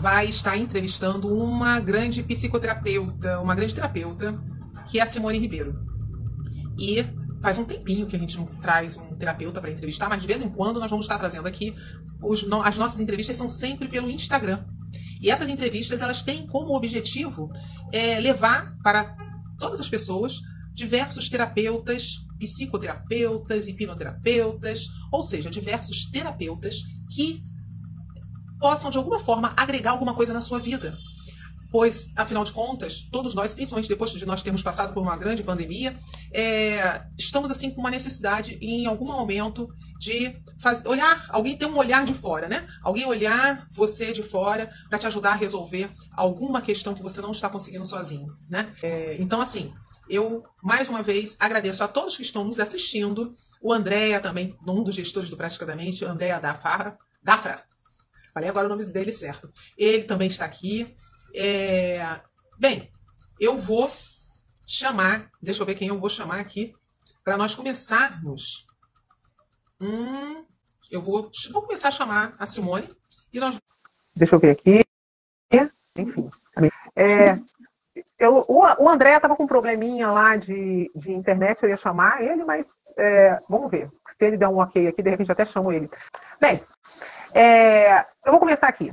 vai estar entrevistando uma grande psicoterapeuta, uma grande terapeuta, que é a Simone Ribeiro. E faz um tempinho que a gente não traz um terapeuta para entrevistar, mas de vez em quando nós vamos estar trazendo aqui. Os, as nossas entrevistas são sempre pelo Instagram. E essas entrevistas elas têm como objetivo é, levar para todas as pessoas diversos terapeutas, psicoterapeutas, hipnoterapeutas, ou seja, diversos terapeutas que possam de alguma forma agregar alguma coisa na sua vida pois, afinal de contas, todos nós, principalmente depois de nós termos passado por uma grande pandemia, é, estamos assim com uma necessidade em algum momento de fazer, olhar, alguém ter um olhar de fora, né? Alguém olhar você de fora para te ajudar a resolver alguma questão que você não está conseguindo sozinho, né? É, então, assim, eu mais uma vez agradeço a todos que estão nos assistindo, o Andréa também, um dos gestores do Praticadamente, Andréa Dafra, Dafra, falei agora o nome dele certo. Ele também está aqui. É... Bem, eu vou chamar, deixa eu ver quem eu vou chamar aqui, para nós começarmos. Hum, eu vou, vou começar a chamar a Simone e nós. Deixa eu ver aqui. Enfim. É, eu, o, o André estava com um probleminha lá de, de internet, eu ia chamar ele, mas é, vamos ver. Se ele der um ok aqui, de repente até chamo ele. Bem, é, eu vou começar aqui.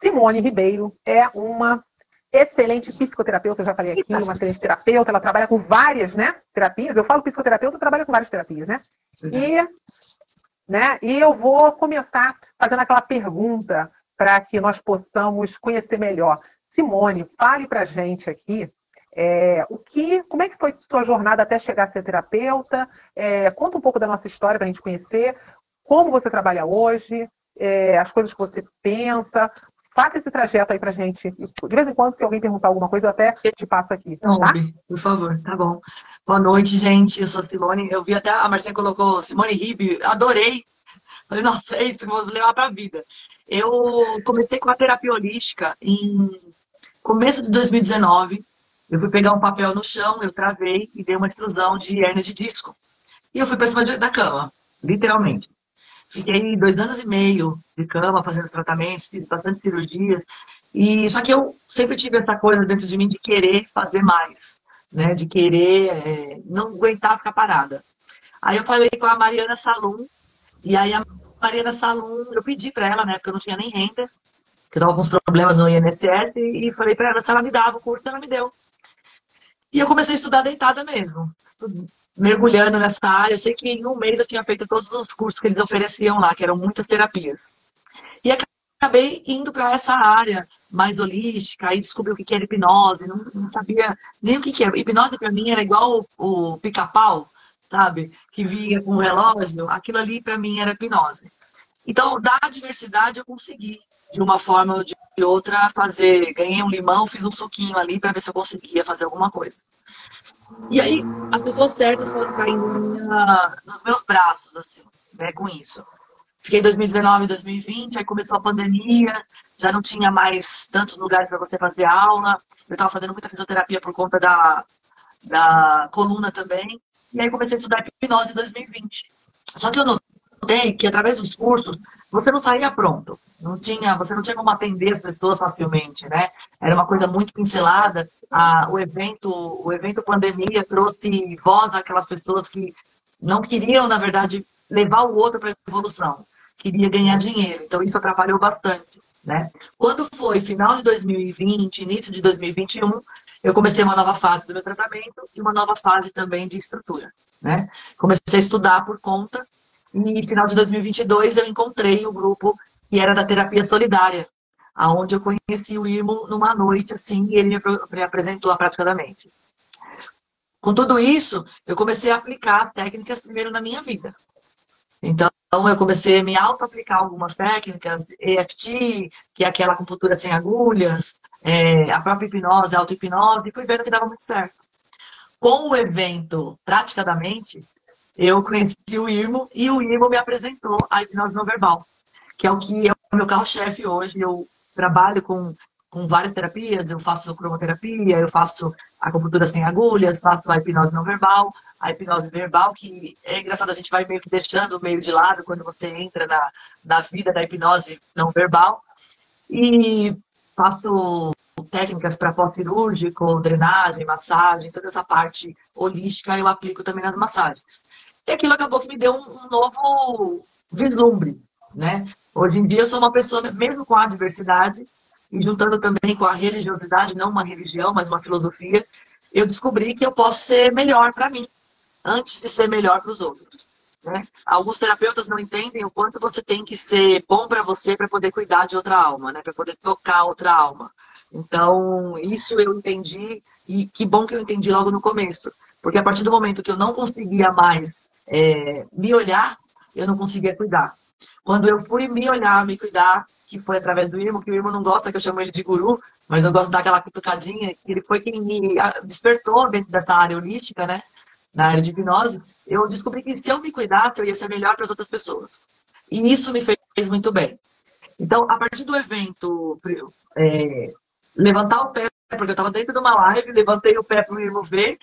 Simone Ribeiro é uma excelente psicoterapeuta, eu já falei aqui, uma excelente terapeuta, ela trabalha com várias né, terapias. Eu falo psicoterapeuta, trabalha com várias terapias, né? E, né, e eu vou começar fazendo aquela pergunta para que nós possamos conhecer melhor. Simone, fale para gente aqui é, o que, como é que foi sua jornada até chegar a ser terapeuta? É, conta um pouco da nossa história para a gente conhecer, como você trabalha hoje, é, as coisas que você pensa, Faça esse trajeto aí pra gente. De vez em quando, se alguém perguntar alguma coisa, eu até te passo aqui. Tá? por favor, tá bom. Boa noite, gente. Eu sou a Simone. Eu vi até a Marcinha colocou Simone Ribe, adorei. Falei, nossa, é isso, vou levar pra vida. Eu comecei com a terapia holística em começo de 2019. Eu fui pegar um papel no chão, eu travei e dei uma extrusão de hernia de disco. E eu fui pra cima da cama, literalmente. Fiquei dois anos e meio de cama fazendo os tratamentos, fiz bastante cirurgias. E só que eu sempre tive essa coisa dentro de mim de querer fazer mais, né? De querer é, não aguentar ficar parada. Aí eu falei com a Mariana Salum e aí a Mariana Salum, eu pedi para ela, né? Porque eu não tinha nem renda, que eu tava com uns problemas no INSS e falei para ela se ela me dava o curso, ela me deu. E eu comecei a estudar deitada mesmo mergulhando nessa área. Eu sei que em um mês eu tinha feito todos os cursos que eles ofereciam lá, que eram muitas terapias. E acabei indo para essa área mais holística, aí descobri o que era hipnose, não, não sabia nem o que era. Hipnose para mim era igual o, o pica-pau, sabe? Que vinha com o relógio. Aquilo ali para mim era hipnose. Então, da diversidade eu consegui, de uma forma ou de outra, fazer. Ganhei um limão, fiz um suquinho ali para ver se eu conseguia fazer alguma coisa. E aí, as pessoas certas foram caindo minha, nos meus braços, assim, né, com isso. Fiquei em 2019, 2020, aí começou a pandemia, já não tinha mais tantos lugares para você fazer aula. Eu estava fazendo muita fisioterapia por conta da, da coluna também. E aí comecei a estudar hipnose em 2020. Só que eu notei que através dos cursos você não saía pronto. Não tinha, você não tinha como atender as pessoas facilmente, né? Era uma coisa muito pincelada. Ah, o evento, o evento pandemia trouxe voz àquelas pessoas que não queriam, na verdade, levar o outro para a evolução, queria ganhar dinheiro. Então isso atrapalhou bastante, né? Quando foi final de 2020, início de 2021, eu comecei uma nova fase do meu tratamento e uma nova fase também de estrutura, né? Comecei a estudar por conta e final de 2022 eu encontrei o grupo que era da terapia solidária, aonde eu conheci o Irmo numa noite, assim, e ele me apresentou a prática da mente. Com tudo isso, eu comecei a aplicar as técnicas primeiro na minha vida. Então, eu comecei a me auto-aplicar algumas técnicas, EFT, que é aquela acupuntura sem agulhas, é, a própria hipnose, a auto-hipnose, e fui vendo que dava muito certo. Com o evento Prática da Mente, eu conheci o Irmo e o Irmo me apresentou a hipnose não verbal que é o que é o meu carro-chefe hoje. Eu trabalho com, com várias terapias, eu faço cromoterapia, eu faço acupuntura sem agulhas, faço a hipnose não verbal, a hipnose verbal, que é engraçado, a gente vai meio que deixando meio de lado quando você entra na, na vida da hipnose não verbal. E faço técnicas para pós-cirúrgico, drenagem, massagem, toda essa parte holística eu aplico também nas massagens. E aquilo acabou que me deu um, novo vislumbre, né? Hoje em dia eu sou uma pessoa, mesmo com a diversidade, e juntando também com a religiosidade, não uma religião, mas uma filosofia, eu descobri que eu posso ser melhor para mim, antes de ser melhor para os outros. Né? Alguns terapeutas não entendem o quanto você tem que ser bom para você para poder cuidar de outra alma, né? para poder tocar outra alma. Então, isso eu entendi, e que bom que eu entendi logo no começo. Porque a partir do momento que eu não conseguia mais é, me olhar, eu não conseguia cuidar. Quando eu fui me olhar, me cuidar, que foi através do Irmo, que o Irmo não gosta que eu chamo ele de guru, mas eu gosto daquela cutucadinha, ele foi quem me despertou dentro dessa área holística, né? Na área de hipnose, eu descobri que se eu me cuidasse, eu ia ser melhor para as outras pessoas. E isso me fez muito bem. Então, a partir do evento, é, levantar o pé, porque eu estava dentro de uma live, levantei o pé para o Irmo ver,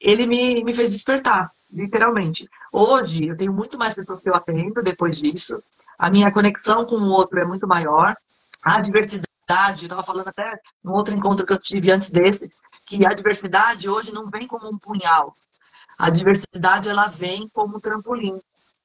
ele me, me fez despertar, literalmente. Hoje, eu tenho muito mais pessoas que eu atendo depois disso. A minha conexão com o outro é muito maior. A diversidade, eu estava falando até no outro encontro que eu tive antes desse, que a diversidade hoje não vem como um punhal. A diversidade, ela vem como um trampolim,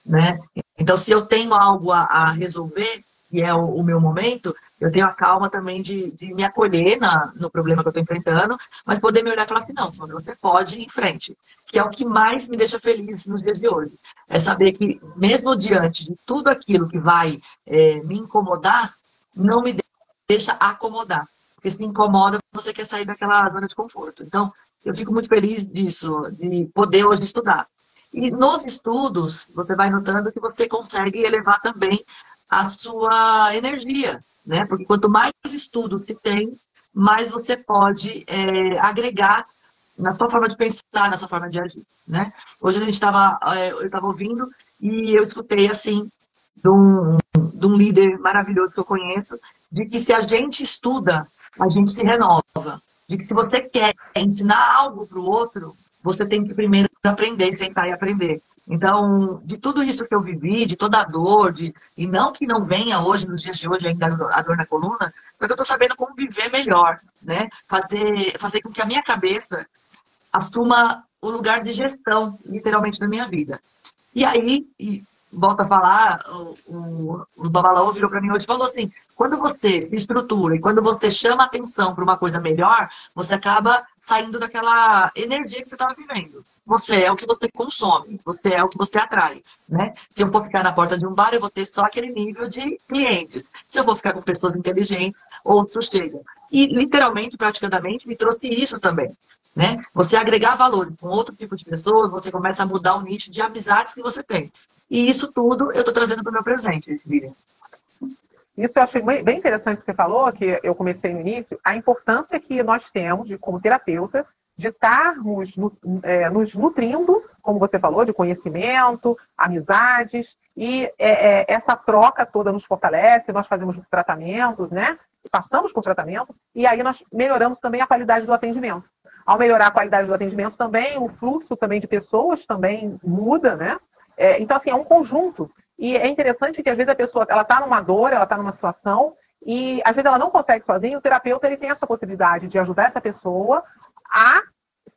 né? Então, se eu tenho algo a, a resolver, que é o, o, meu momento, eu tenho a calma também de, de me acolher na, no problema que eu estou enfrentando, mas poder me olhar e falar assim, não, Simone, você pode ir em frente. Que é o que mais me deixa feliz nos dias de hoje. É saber que, mesmo diante de tudo aquilo que vai é, me incomodar, não me deixa acomodar. Porque se incomoda, você quer sair daquela zona de conforto. Então, eu fico muito feliz disso, de poder hoje estudar. E nos estudos, você vai notando que você consegue elevar também a sua energia, né? Porque quanto mais estudo se tem, mais você pode é, agregar na sua forma de pensar, na sua forma de agir, né? Hoje a gente estava, é, eu estava ouvindo e eu escutei assim de um, de um líder maravilhoso que eu conheço, de que se a gente estuda, a gente se renova. De que se você quer ensinar algo para o outro, você tem que primeiro aprender, sentar e aprender. Então, de tudo isso que eu vivi, de toda a dor, de, e não que não venha hoje, nos dias de hoje, ainda a dor na coluna, só que eu estou sabendo como viver melhor, né? Fazer, fazer com que a minha cabeça assuma o lugar de gestão, literalmente, da minha vida. E aí, volta a falar, o, o, o Babalaô virou para mim hoje e falou assim: quando você se estrutura e quando você chama atenção para uma coisa melhor, você acaba saindo daquela energia que você estava vivendo. Você é o que você consome, você é o que você atrai, né? Se eu for ficar na porta de um bar, eu vou ter só aquele nível de clientes. Se eu vou ficar com pessoas inteligentes, outros chegam. E literalmente, praticamente, me trouxe isso também. Né? Você agregar valores com outro tipo de pessoas, você começa a mudar o nicho de amizades que você tem. E isso tudo eu estou trazendo para o meu presente, Lilian. Isso eu achei bem interessante que você falou, que eu comecei no início, a importância que nós temos, de, como terapeuta, de estarmos é, nos nutrindo, como você falou, de conhecimento, amizades, e é, é, essa troca toda nos fortalece, nós fazemos tratamentos, né? Passamos por tratamento, e aí nós melhoramos também a qualidade do atendimento. Ao melhorar a qualidade do atendimento também, o fluxo também de pessoas também muda, né? É, então, assim, é um conjunto. E é interessante que às vezes a pessoa ela está numa dor, ela está numa situação, e às vezes ela não consegue sozinha, o terapeuta ele tem essa possibilidade de ajudar essa pessoa a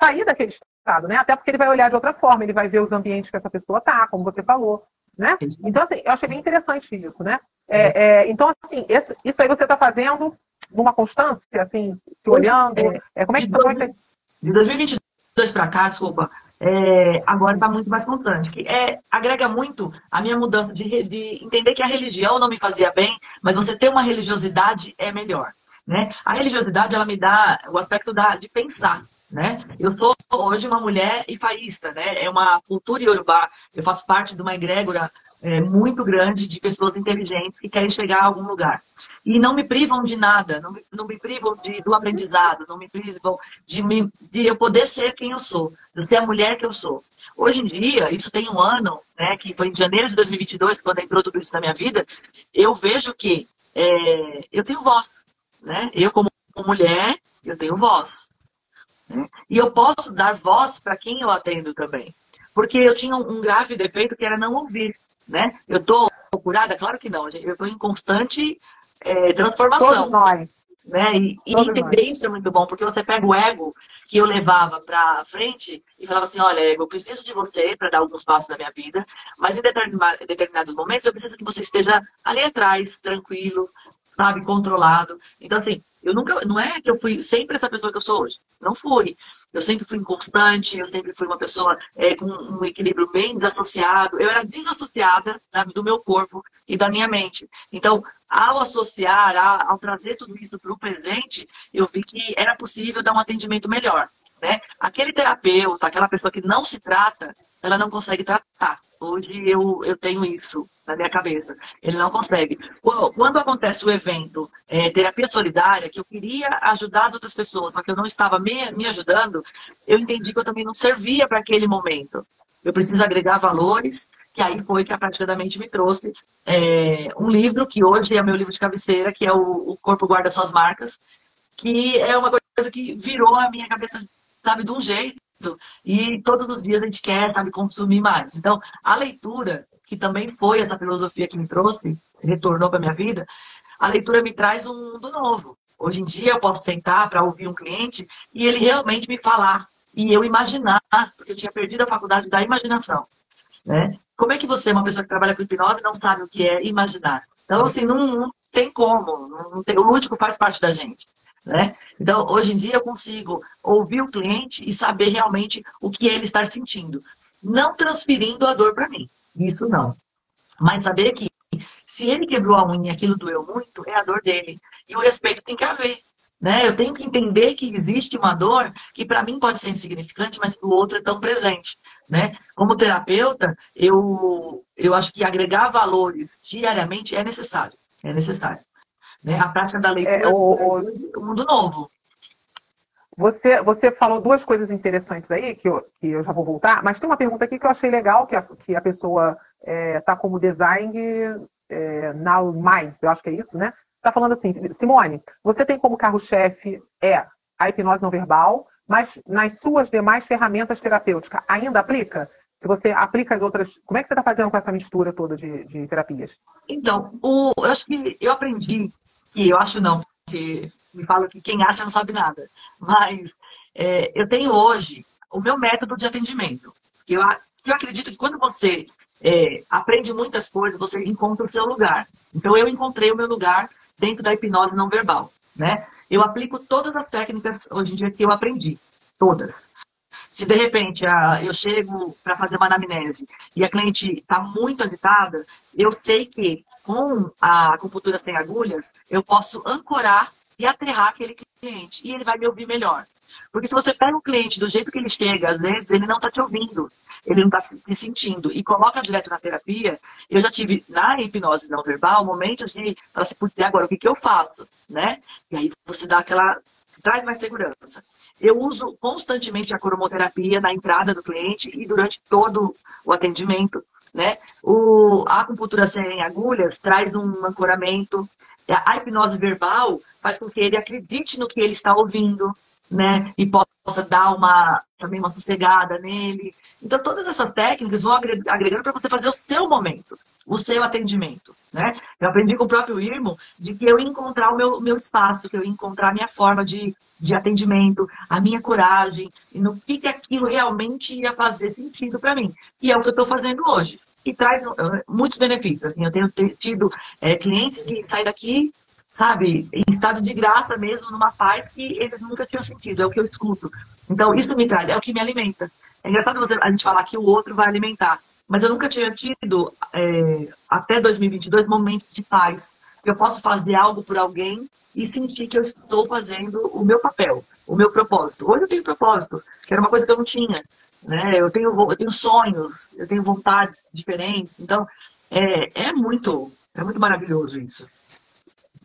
sair daquele estado, né? Até porque ele vai olhar de outra forma, ele vai ver os ambientes que essa pessoa está, como você falou, né? Então, assim, eu achei bem interessante isso, né? É, é, então, assim, esse, isso aí você está fazendo numa constância, assim, se olhando. É, como é que de, dois, de 2022 para cá, desculpa, é, agora está muito mais constante. Que é, agrega muito a minha mudança de, de entender que a religião não me fazia bem, mas você ter uma religiosidade é melhor. Né? A religiosidade ela me dá o aspecto da, de pensar. Né? Eu sou hoje uma mulher ifaísta, né? É uma cultura iorubá. Eu faço parte de uma egrégora é, muito grande de pessoas inteligentes que querem chegar a algum lugar. E não me privam de nada, não me, não me privam de, do aprendizado, não me privam de, me, de eu poder ser quem eu sou, de ser a mulher que eu sou. Hoje em dia, isso tem um ano, né, que foi em janeiro de 2022, quando entrou tudo isso na minha vida, eu vejo que é, eu tenho voz. Né? Eu, como mulher, eu tenho voz. Né? E eu posso dar voz para quem eu atendo também. Porque eu tinha um grave defeito que era não ouvir né? Eu estou curada? Claro que não. Eu estou em constante é, transformação. Todos nós. Né? E, e entender isso é muito bom, porque você pega o ego que eu levava para frente e falava assim: olha, ego, eu preciso de você para dar alguns passos na minha vida, mas em determinados momentos eu preciso que você esteja ali atrás, tranquilo, sabe, controlado. Então, assim, eu nunca, não é que eu fui sempre essa pessoa que eu sou hoje. Não fui. Eu sempre fui inconstante, eu sempre fui uma pessoa é, com um equilíbrio bem desassociado. Eu era desassociada né, do meu corpo e da minha mente. Então, ao associar, ao trazer tudo isso para o presente, eu vi que era possível dar um atendimento melhor. Né? Aquele terapeuta, aquela pessoa que não se trata, ela não consegue tratar. Hoje eu, eu tenho isso na minha cabeça. Ele não consegue. Quando acontece o evento é, terapia solidária, que eu queria ajudar as outras pessoas, só que eu não estava me, me ajudando, eu entendi que eu também não servia para aquele momento. Eu preciso agregar valores, que aí foi que a prática da mente me trouxe é, um livro que hoje é meu livro de cabeceira, que é o, o Corpo Guarda Suas Marcas, que é uma coisa que virou a minha cabeça, sabe, de um jeito e todos os dias a gente quer, sabe, consumir mais. Então, a leitura, que também foi essa filosofia que me trouxe, retornou para minha vida, a leitura me traz um mundo novo. Hoje em dia eu posso sentar para ouvir um cliente e ele realmente me falar e eu imaginar, porque eu tinha perdido a faculdade da imaginação, né? Como é que você, uma pessoa que trabalha com hipnose, não sabe o que é imaginar? Então, assim, não, não tem como. Não tem, o lúdico faz parte da gente. Né? Então, hoje em dia, eu consigo ouvir o cliente e saber realmente o que ele está sentindo. Não transferindo a dor para mim. Isso não. Mas saber que se ele quebrou a unha e aquilo doeu muito, é a dor dele. E o respeito tem que haver. Né? Eu tenho que entender que existe uma dor que para mim pode ser insignificante, mas para o outro é tão presente. Né? Como terapeuta, eu, eu acho que agregar valores diariamente é necessário. É necessário. Né? A prática da leitura é, o, o, mundo novo. Você, você falou duas coisas interessantes aí, que eu, que eu já vou voltar, mas tem uma pergunta aqui que eu achei legal, que a, que a pessoa está é, tá como design é, na mais, eu acho que é isso, né? Está falando assim, Simone, você tem como carro-chefe é a hipnose não verbal, mas nas suas demais ferramentas terapêuticas ainda aplica? Se você aplica as outras. Como é que você está fazendo com essa mistura toda de, de terapias? Então, o, eu acho que eu aprendi que eu acho não, porque me falam que quem acha não sabe nada. Mas é, eu tenho hoje o meu método de atendimento. Eu, eu acredito que quando você é, aprende muitas coisas, você encontra o seu lugar. Então eu encontrei o meu lugar dentro da hipnose não verbal. Né? Eu aplico todas as técnicas hoje em dia que eu aprendi. Todas. Se de repente a, eu chego para fazer uma anamnese e a cliente está muito agitada, eu sei que com a acupuntura sem agulhas, eu posso ancorar e aterrar aquele cliente. E ele vai me ouvir melhor. Porque se você pega o cliente do jeito que ele chega, às vezes ele não está te ouvindo, ele não está se sentindo, e coloca direto na terapia, eu já tive na hipnose não verbal momentos de falar assim, putz, agora o que, que eu faço? Né? E aí você dá aquela. Traz mais segurança. Eu uso constantemente a cromoterapia na entrada do cliente e durante todo o atendimento. Né? O, a acupuntura sem agulhas traz um ancoramento. A hipnose verbal faz com que ele acredite no que ele está ouvindo, né? E possa dar uma também uma sossegada nele. Então, todas essas técnicas vão agregando para você fazer o seu momento, o seu atendimento, né? Eu aprendi com o próprio Irmo de que eu ia encontrar o meu, meu espaço, que eu ia encontrar a minha forma de, de atendimento, a minha coragem, e no que, que aquilo realmente ia fazer sentido para mim. E é o que eu estou fazendo hoje. E traz uh, muitos benefícios. Assim, eu tenho tido é, clientes que saem daqui sabe, em estado de graça mesmo, numa paz que eles nunca tinham sentido, é o que eu escuto. Então, isso me traz, é o que me alimenta. É engraçado você, a gente falar que o outro vai alimentar, mas eu nunca tinha tido, é, até 2022, momentos de paz. Eu posso fazer algo por alguém e sentir que eu estou fazendo o meu papel, o meu propósito. Hoje eu tenho propósito, que era uma coisa que eu não tinha. Né? Eu, tenho, eu tenho sonhos, eu tenho vontades diferentes. Então, é, é, muito, é muito maravilhoso isso.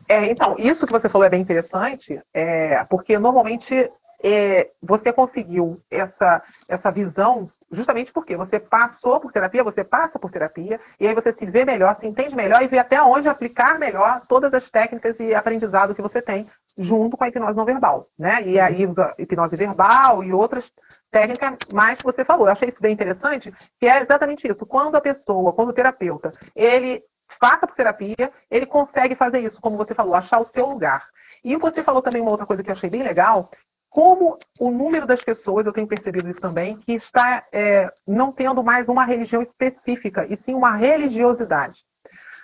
É, então, isso que você falou é bem interessante, é, porque normalmente é, você conseguiu essa, essa visão justamente porque você passou por terapia, você passa por terapia, e aí você se vê melhor, se entende melhor e vê até onde aplicar melhor todas as técnicas e aprendizado que você tem junto com a hipnose não verbal, né? E aí usa hipnose verbal e outras técnicas mais que você falou. Eu achei isso bem interessante, que é exatamente isso. Quando a pessoa, quando o terapeuta, ele passa por terapia, ele consegue fazer isso, como você falou, achar o seu lugar. E você falou também uma outra coisa que eu achei bem legal, como o número das pessoas, eu tenho percebido isso também, que está é, não tendo mais uma religião específica, e sim uma religiosidade.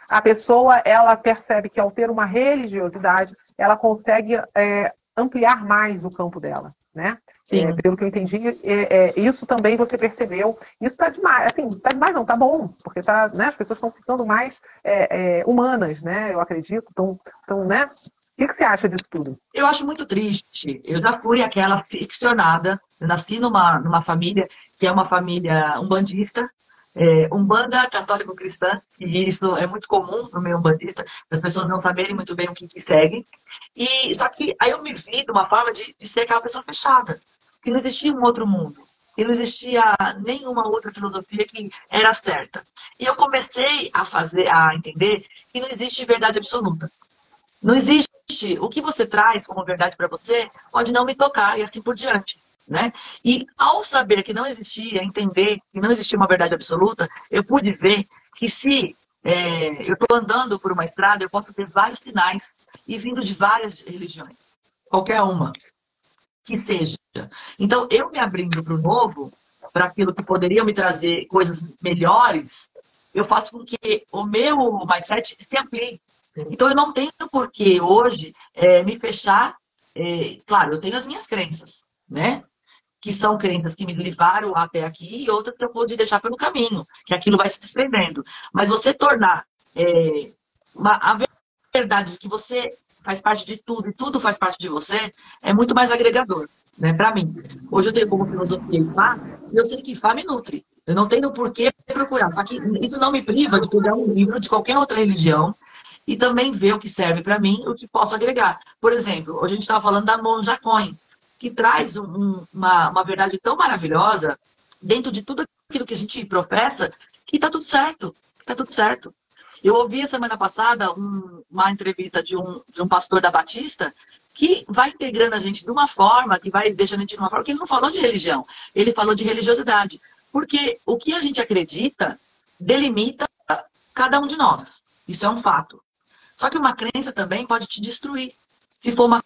A pessoa, ela percebe que ao ter uma religiosidade, ela consegue é, ampliar mais o campo dela, né? É, pelo que eu entendi, é, é, isso também você percebeu. Isso está demais, assim, está demais não, está bom, porque tá, né, as pessoas estão ficando mais é, é, humanas, né? Eu acredito, estão, estão, né? O que, que, você acha disso tudo? Eu acho muito triste. Eu já fui aquela ficcionada. Eu nasci numa, numa família que é uma família umbandista, é, umbanda católico-cristã, e isso é muito comum no meio umbandista, as pessoas não saberem muito bem o que, que seguem. E, só que aí eu me vi de uma forma de, de ser aquela pessoa fechada, que não existia um outro mundo. E não existia nenhuma outra filosofia que era certa. E eu comecei a fazer, a entender que não existe verdade absoluta. Não existe o que você traz como verdade para você pode não me tocar e assim por diante. Né? E ao saber que não existia, entender que não existia uma verdade absoluta, eu pude ver que se é, eu estou andando por uma estrada, eu posso ter vários sinais e vindo de várias religiões, qualquer uma que seja. Então, eu me abrindo para o novo, para aquilo que poderia me trazer coisas melhores, eu faço com que o meu mindset se amplie. Então, eu não tenho por que hoje é, me fechar. É, claro, eu tenho as minhas crenças, né? Que são crenças que me levaram até aqui e outras que eu pude deixar pelo caminho, que aquilo vai se desprendendo. Mas você tornar é, uma, a verdade de que você faz parte de tudo e tudo faz parte de você é muito mais agregador, né? Para mim. Hoje eu tenho como filosofia IFA e eu sei que IFA me nutre. Eu não tenho por que procurar. Só que isso não me priva de pegar um livro de qualquer outra religião e também ver o que serve para mim e o que posso agregar. Por exemplo, hoje a gente estava falando da Monja Coin, que traz um, uma, uma verdade tão maravilhosa dentro de tudo aquilo que a gente professa, que está tudo certo, está tudo certo. Eu ouvi semana passada um, uma entrevista de um, de um pastor da Batista que vai integrando a gente de uma forma, que vai deixando a gente de uma forma, que ele não falou de religião, ele falou de religiosidade. Porque o que a gente acredita delimita cada um de nós. Isso é um fato. Só que uma crença também pode te destruir, se for uma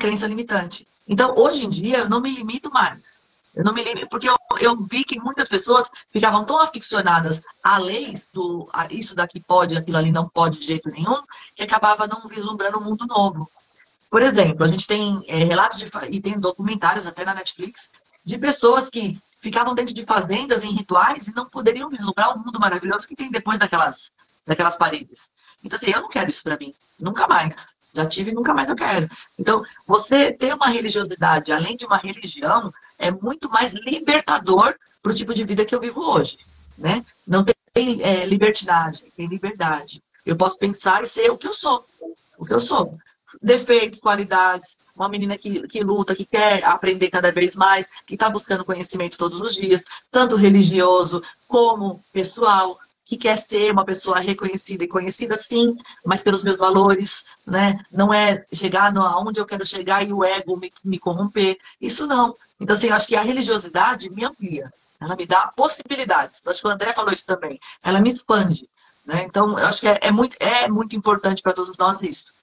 crença limitante. Então, hoje em dia, eu não me limito mais. Eu não me limito, porque eu, eu vi que muitas pessoas ficavam tão aficionadas a leis do a isso daqui pode, aquilo ali não pode de jeito nenhum, que acabava não vislumbrando um mundo novo. Por exemplo, a gente tem é, relatos de, e tem documentários até na Netflix de pessoas que ficavam dentro de fazendas em rituais e não poderiam vislumbrar o mundo maravilhoso que tem depois daquelas, daquelas paredes. Então, assim, eu não quero isso para mim. Nunca mais. Já tive e nunca mais eu quero. Então, você ter uma religiosidade, além de uma religião, é muito mais libertador para o tipo de vida que eu vivo hoje. Né? Não tem é, libertinagem, tem liberdade. Eu posso pensar e ser o que eu sou. O que eu sou. Defeitos, qualidades, uma menina que, que luta, que quer aprender cada vez mais, que está buscando conhecimento todos os dias, tanto religioso como pessoal, que quer ser uma pessoa reconhecida e conhecida, sim, mas pelos meus valores, né? Não é chegar aonde eu quero chegar e o ego me, me corromper. Isso não. Então, assim, eu acho que a religiosidade me amplia. Ela me dá possibilidades. Eu acho que o André falou isso também. Ela me expande. Né? Então, eu acho que é, é muito, é muito importante para todos nós isso.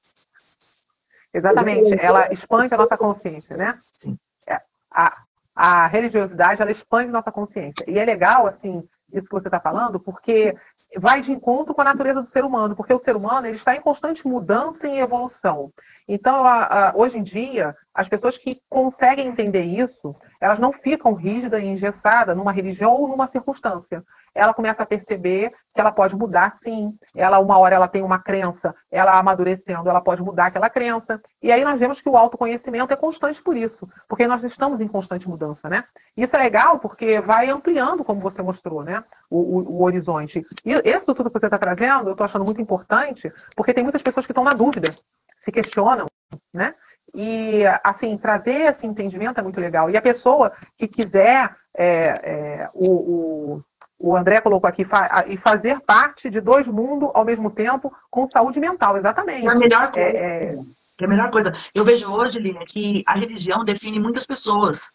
Exatamente. Ela expande a nossa consciência, né? Sim. É, a, a religiosidade, ela expande nossa consciência. E é legal, assim, isso que você está falando, porque vai de encontro com a natureza do ser humano, porque o ser humano ele está em constante mudança e evolução. Então, a, a, hoje em dia, as pessoas que conseguem entender isso, elas não ficam rígidas e engessadas numa religião ou numa circunstância. Ela começa a perceber que ela pode mudar, sim. Ela, uma hora, ela tem uma crença, ela amadurecendo, ela pode mudar aquela crença. E aí nós vemos que o autoconhecimento é constante por isso, porque nós estamos em constante mudança, né? Isso é legal porque vai ampliando, como você mostrou, né? O, o, o horizonte. E isso tudo que você está trazendo, eu estou achando muito importante, porque tem muitas pessoas que estão na dúvida se questionam, né? E, assim, trazer esse entendimento é muito legal. E a pessoa que quiser, é, é, o, o, o, André colocou aqui, fa e fazer parte de dois mundos ao mesmo tempo com saúde mental, exatamente. É a melhor coisa. É, é, é a melhor coisa. Eu vejo hoje, Lívia, que a religião define muitas pessoas.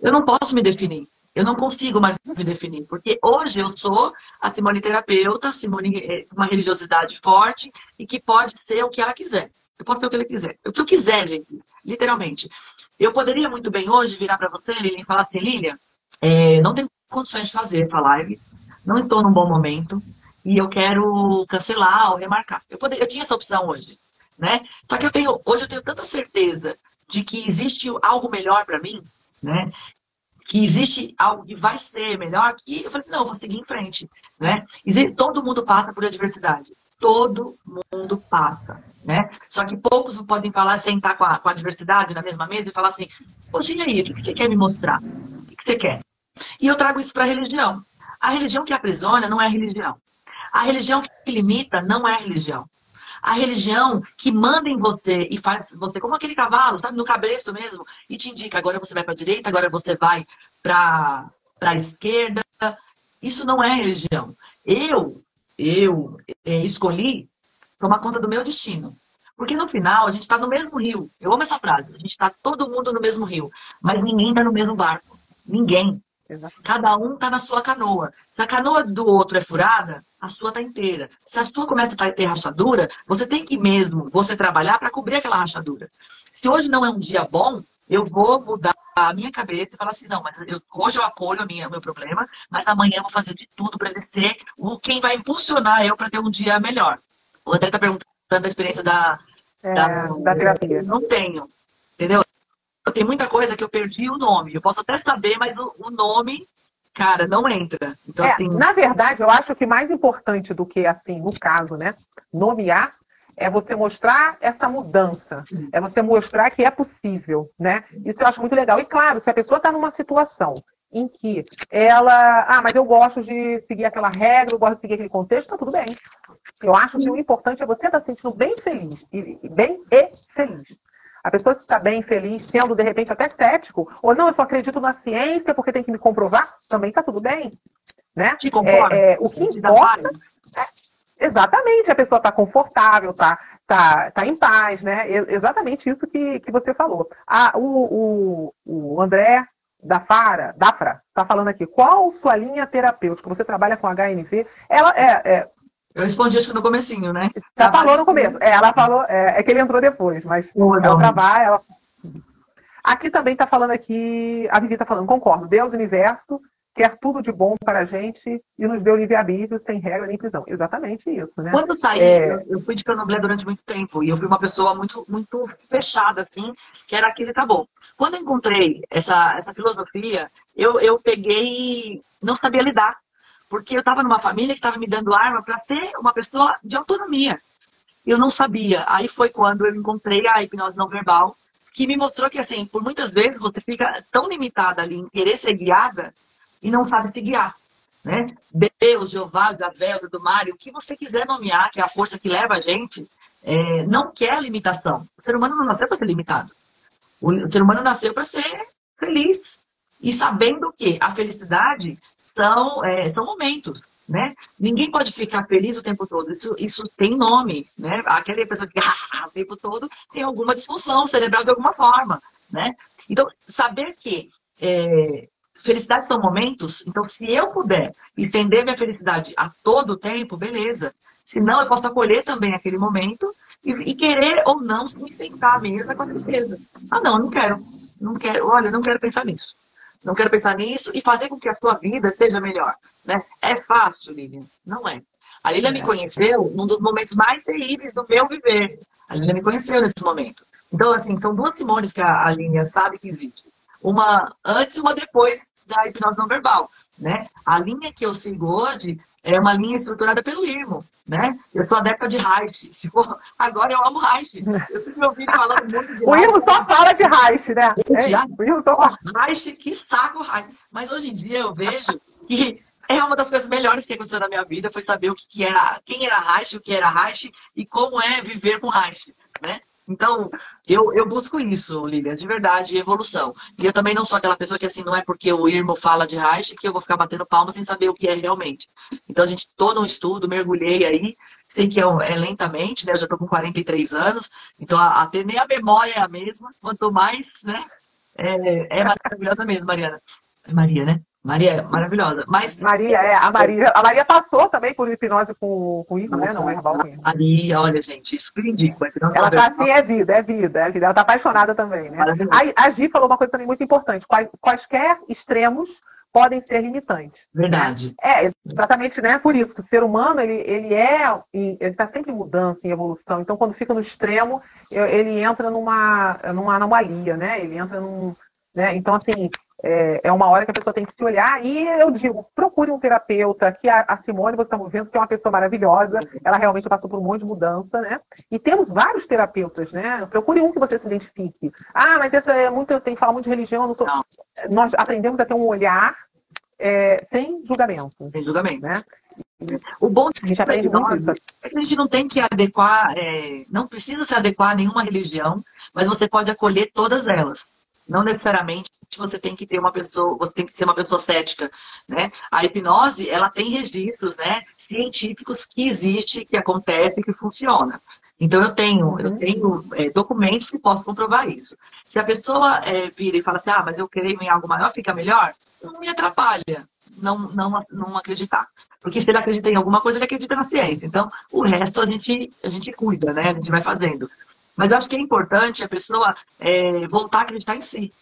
Eu não posso me definir. Eu não consigo mais me definir, porque hoje eu sou a Simone terapeuta, Simone é, uma religiosidade forte e que pode ser o que ela quiser. Eu posso ser o que ele quiser. O que eu quiser, gente. Literalmente. Eu poderia muito bem hoje virar para você, Lilian, e falar assim, Lilian, é, não tenho condições de fazer essa live, não estou num bom momento e eu quero cancelar ou remarcar. Eu, poderia, eu tinha essa opção hoje, né? Só que eu tenho, hoje eu tenho tanta certeza de que existe algo melhor para mim, né? Que existe algo que vai ser melhor, que eu falei assim, não, vou seguir em frente, né? Todo mundo passa por adversidade. Todo mundo passa, né? Só que poucos podem falar, sentar com a, com a adversidade na mesma mesa e falar assim, poxa, e aí, o que você quer me mostrar? O que você quer? E eu trago isso para a religião. A religião que aprisiona não é a religião. A religião que limita não é a religião. A religião que manda em você e faz você como aquele cavalo, sabe, no cabresto mesmo, e te indica agora você vai para a direita, agora você vai para a esquerda. Isso não é religião. Eu, eu é, escolhi tomar conta do meu destino. Porque no final a gente está no mesmo rio. Eu amo essa frase. A gente está todo mundo no mesmo rio, mas ninguém está no mesmo barco. Ninguém. Cada um está na sua canoa. Se a canoa do outro é furada, a sua está inteira. Se a sua começa a ter rachadura, você tem que mesmo você trabalhar para cobrir aquela rachadura. Se hoje não é um dia bom, eu vou mudar a minha cabeça e falar assim, não, mas eu, hoje eu acolho o meu problema, mas amanhã eu vou fazer de tudo para ele ser o, quem vai impulsionar eu para ter um dia melhor. O André está perguntando a experiência da, é, da, da terapia. Não tenho, entendeu? Tem muita coisa que eu perdi o nome. Eu posso até saber, mas o, o nome, cara, não entra. Então, é, assim. Na verdade, eu acho que mais importante do que, assim, no caso, né? Nomear é você mostrar essa mudança, Sim. é você mostrar que é possível, né? Isso eu acho muito legal. E claro, se a pessoa está numa situação em que ela, ah, mas eu gosto de seguir aquela regra, eu gosto de seguir aquele contexto, tá tudo bem. Eu acho que o importante é você estar tá se sentindo bem feliz, e, bem e feliz. A pessoa está bem, feliz, sendo de repente até cético, ou não, eu só acredito na ciência porque tem que me comprovar, também está tudo bem. Né? Te concorda? É, é, o que importa. É, exatamente, a pessoa está confortável, está tá, tá em paz, né? exatamente isso que, que você falou. Ah, o, o, o André da Fara, Dafra, está falando aqui, qual sua linha terapêutica? Você trabalha com HNV? Ela é, é eu respondi acho que no comecinho, né? Já falou no começo. É, ela falou, é, é, que ele entrou depois, mas oh, ela trabalha, ela... Aqui também está falando aqui, a Vivi está falando, concordo, Deus, universo, quer tudo de bom para a gente e nos deu livre-arbítrio sem regra nem prisão. Exatamente isso, né? Quando eu saí, é... eu fui de candomblé durante muito tempo e eu fui uma pessoa muito, muito fechada, assim, que era aquele tá bom. Quando eu encontrei essa, essa filosofia, eu, eu peguei não sabia lidar porque eu estava numa família que estava me dando arma para ser uma pessoa de autonomia. Eu não sabia. Aí foi quando eu encontrei a hipnose não verbal, que me mostrou que, assim, por muitas vezes você fica tão limitada ali em querer ser guiada e não sabe se guiar. Né? Deus, Jeová, Zavel, do Mário, o que você quiser nomear, que é a força que leva a gente, é, não quer limitação. O ser humano não nasceu para ser limitado. O ser humano nasceu para ser feliz, e sabendo que a felicidade são, é, são momentos, né? Ninguém pode ficar feliz o tempo todo. Isso, isso tem nome, né? Aquela pessoa que ah, o tempo todo tem alguma disfunção cerebral de alguma forma, né? Então, saber que é, felicidade são momentos, então se eu puder estender minha felicidade a todo tempo, beleza. Senão eu posso acolher também aquele momento e, e querer ou não me sentar à mesa com a tristeza. Ah, não, não quero. Não quero, olha, não quero pensar nisso não quero pensar nisso e fazer com que a sua vida seja melhor. Né? É fácil, Lilian? Não é. A Lilian é. me conheceu num dos momentos mais terríveis do meu viver. A Lilian me conheceu nesse momento. Então, assim, são duas Simones que a, a Lilian sabe que existe. Uma antes e uma depois da hipnose não verbal. Né? A linha que eu sigo hoje é uma linha estruturada pelo IRMO, né? Eu sou adepta de Reich. Se for, agora eu amo Reich. Eu sempre ouvi falando muito de O IRMO só fala de Reich, né? Gente, é, o IRMO só fala. Reich, que saco Reich. Mas hoje em dia eu vejo que é uma das coisas melhores que aconteceu na minha vida foi saber o que, que era, quem era Reich, o que era Reich e como é viver com Reich, né? Então, eu, eu busco isso, Lilian, de verdade, evolução. E eu também não sou aquela pessoa que, assim, não é porque o Irmo fala de Reich que eu vou ficar batendo palmas sem saber o que é realmente. Então, a gente, tô num estudo, mergulhei aí, sei que é, é lentamente, né? Eu já tô com 43 anos, então até nem a memória é a mesma, quanto mais, né? É, é maravilhosa mesmo, Mariana. É Maria, né? Maria é maravilhosa. Mas... Maria, é, a Maria. A Maria passou também por hipnose com, com isso, né? Não é herbal com Maria, olha, gente, isso que indico. Ela tá assim, é vida, é vida, é vida. Ela tá apaixonada também, né? A, a Gi falou uma coisa também muito importante. Quais, quaisquer extremos podem ser limitantes. Verdade. É, exatamente, né? Por isso que o ser humano, ele, ele é, ele está sempre em mudança, em evolução. Então, quando fica no extremo, ele entra numa, numa anomalia, né? Ele entra num, né? Então, assim, é, é, uma hora que a pessoa tem que se olhar e eu digo, procure um terapeuta, que a, a Simone, vocês estão vendo, que é uma pessoa maravilhosa, ela realmente passou por um monte de mudança, né? E temos vários terapeutas, né? Procure um que você se identifique. Ah, mas essa é muito, eu tenho que falar muito de religião, não sou... Nós aprendemos a ter um olhar é, sem julgamento. Sem julgamento. Né? O bom a gente aprende muito isso. é que a gente não tem que adequar, é, não precisa se adequar a nenhuma religião, mas você pode acolher todas elas. Não necessariamente você tem que ter uma pessoa, você tem que ser uma pessoa cética, né? A hipnose, ela tem registros, né, científicos que existe, que acontece, que funciona. Então eu tenho, uhum. eu tenho é, documentos que possam comprovar isso. Se a pessoa é, vira e fala assim, ah, mas eu creio em algo maior, fica melhor, não me atrapalha não, não, não acreditar. Porque se ele acredita em alguma coisa, ele acredita na ciência. Então, o resto a gente, a gente cuida, né? A gente vai fazendo. Mas eu acho que é importante a pessoa é, voltar a acreditar em si.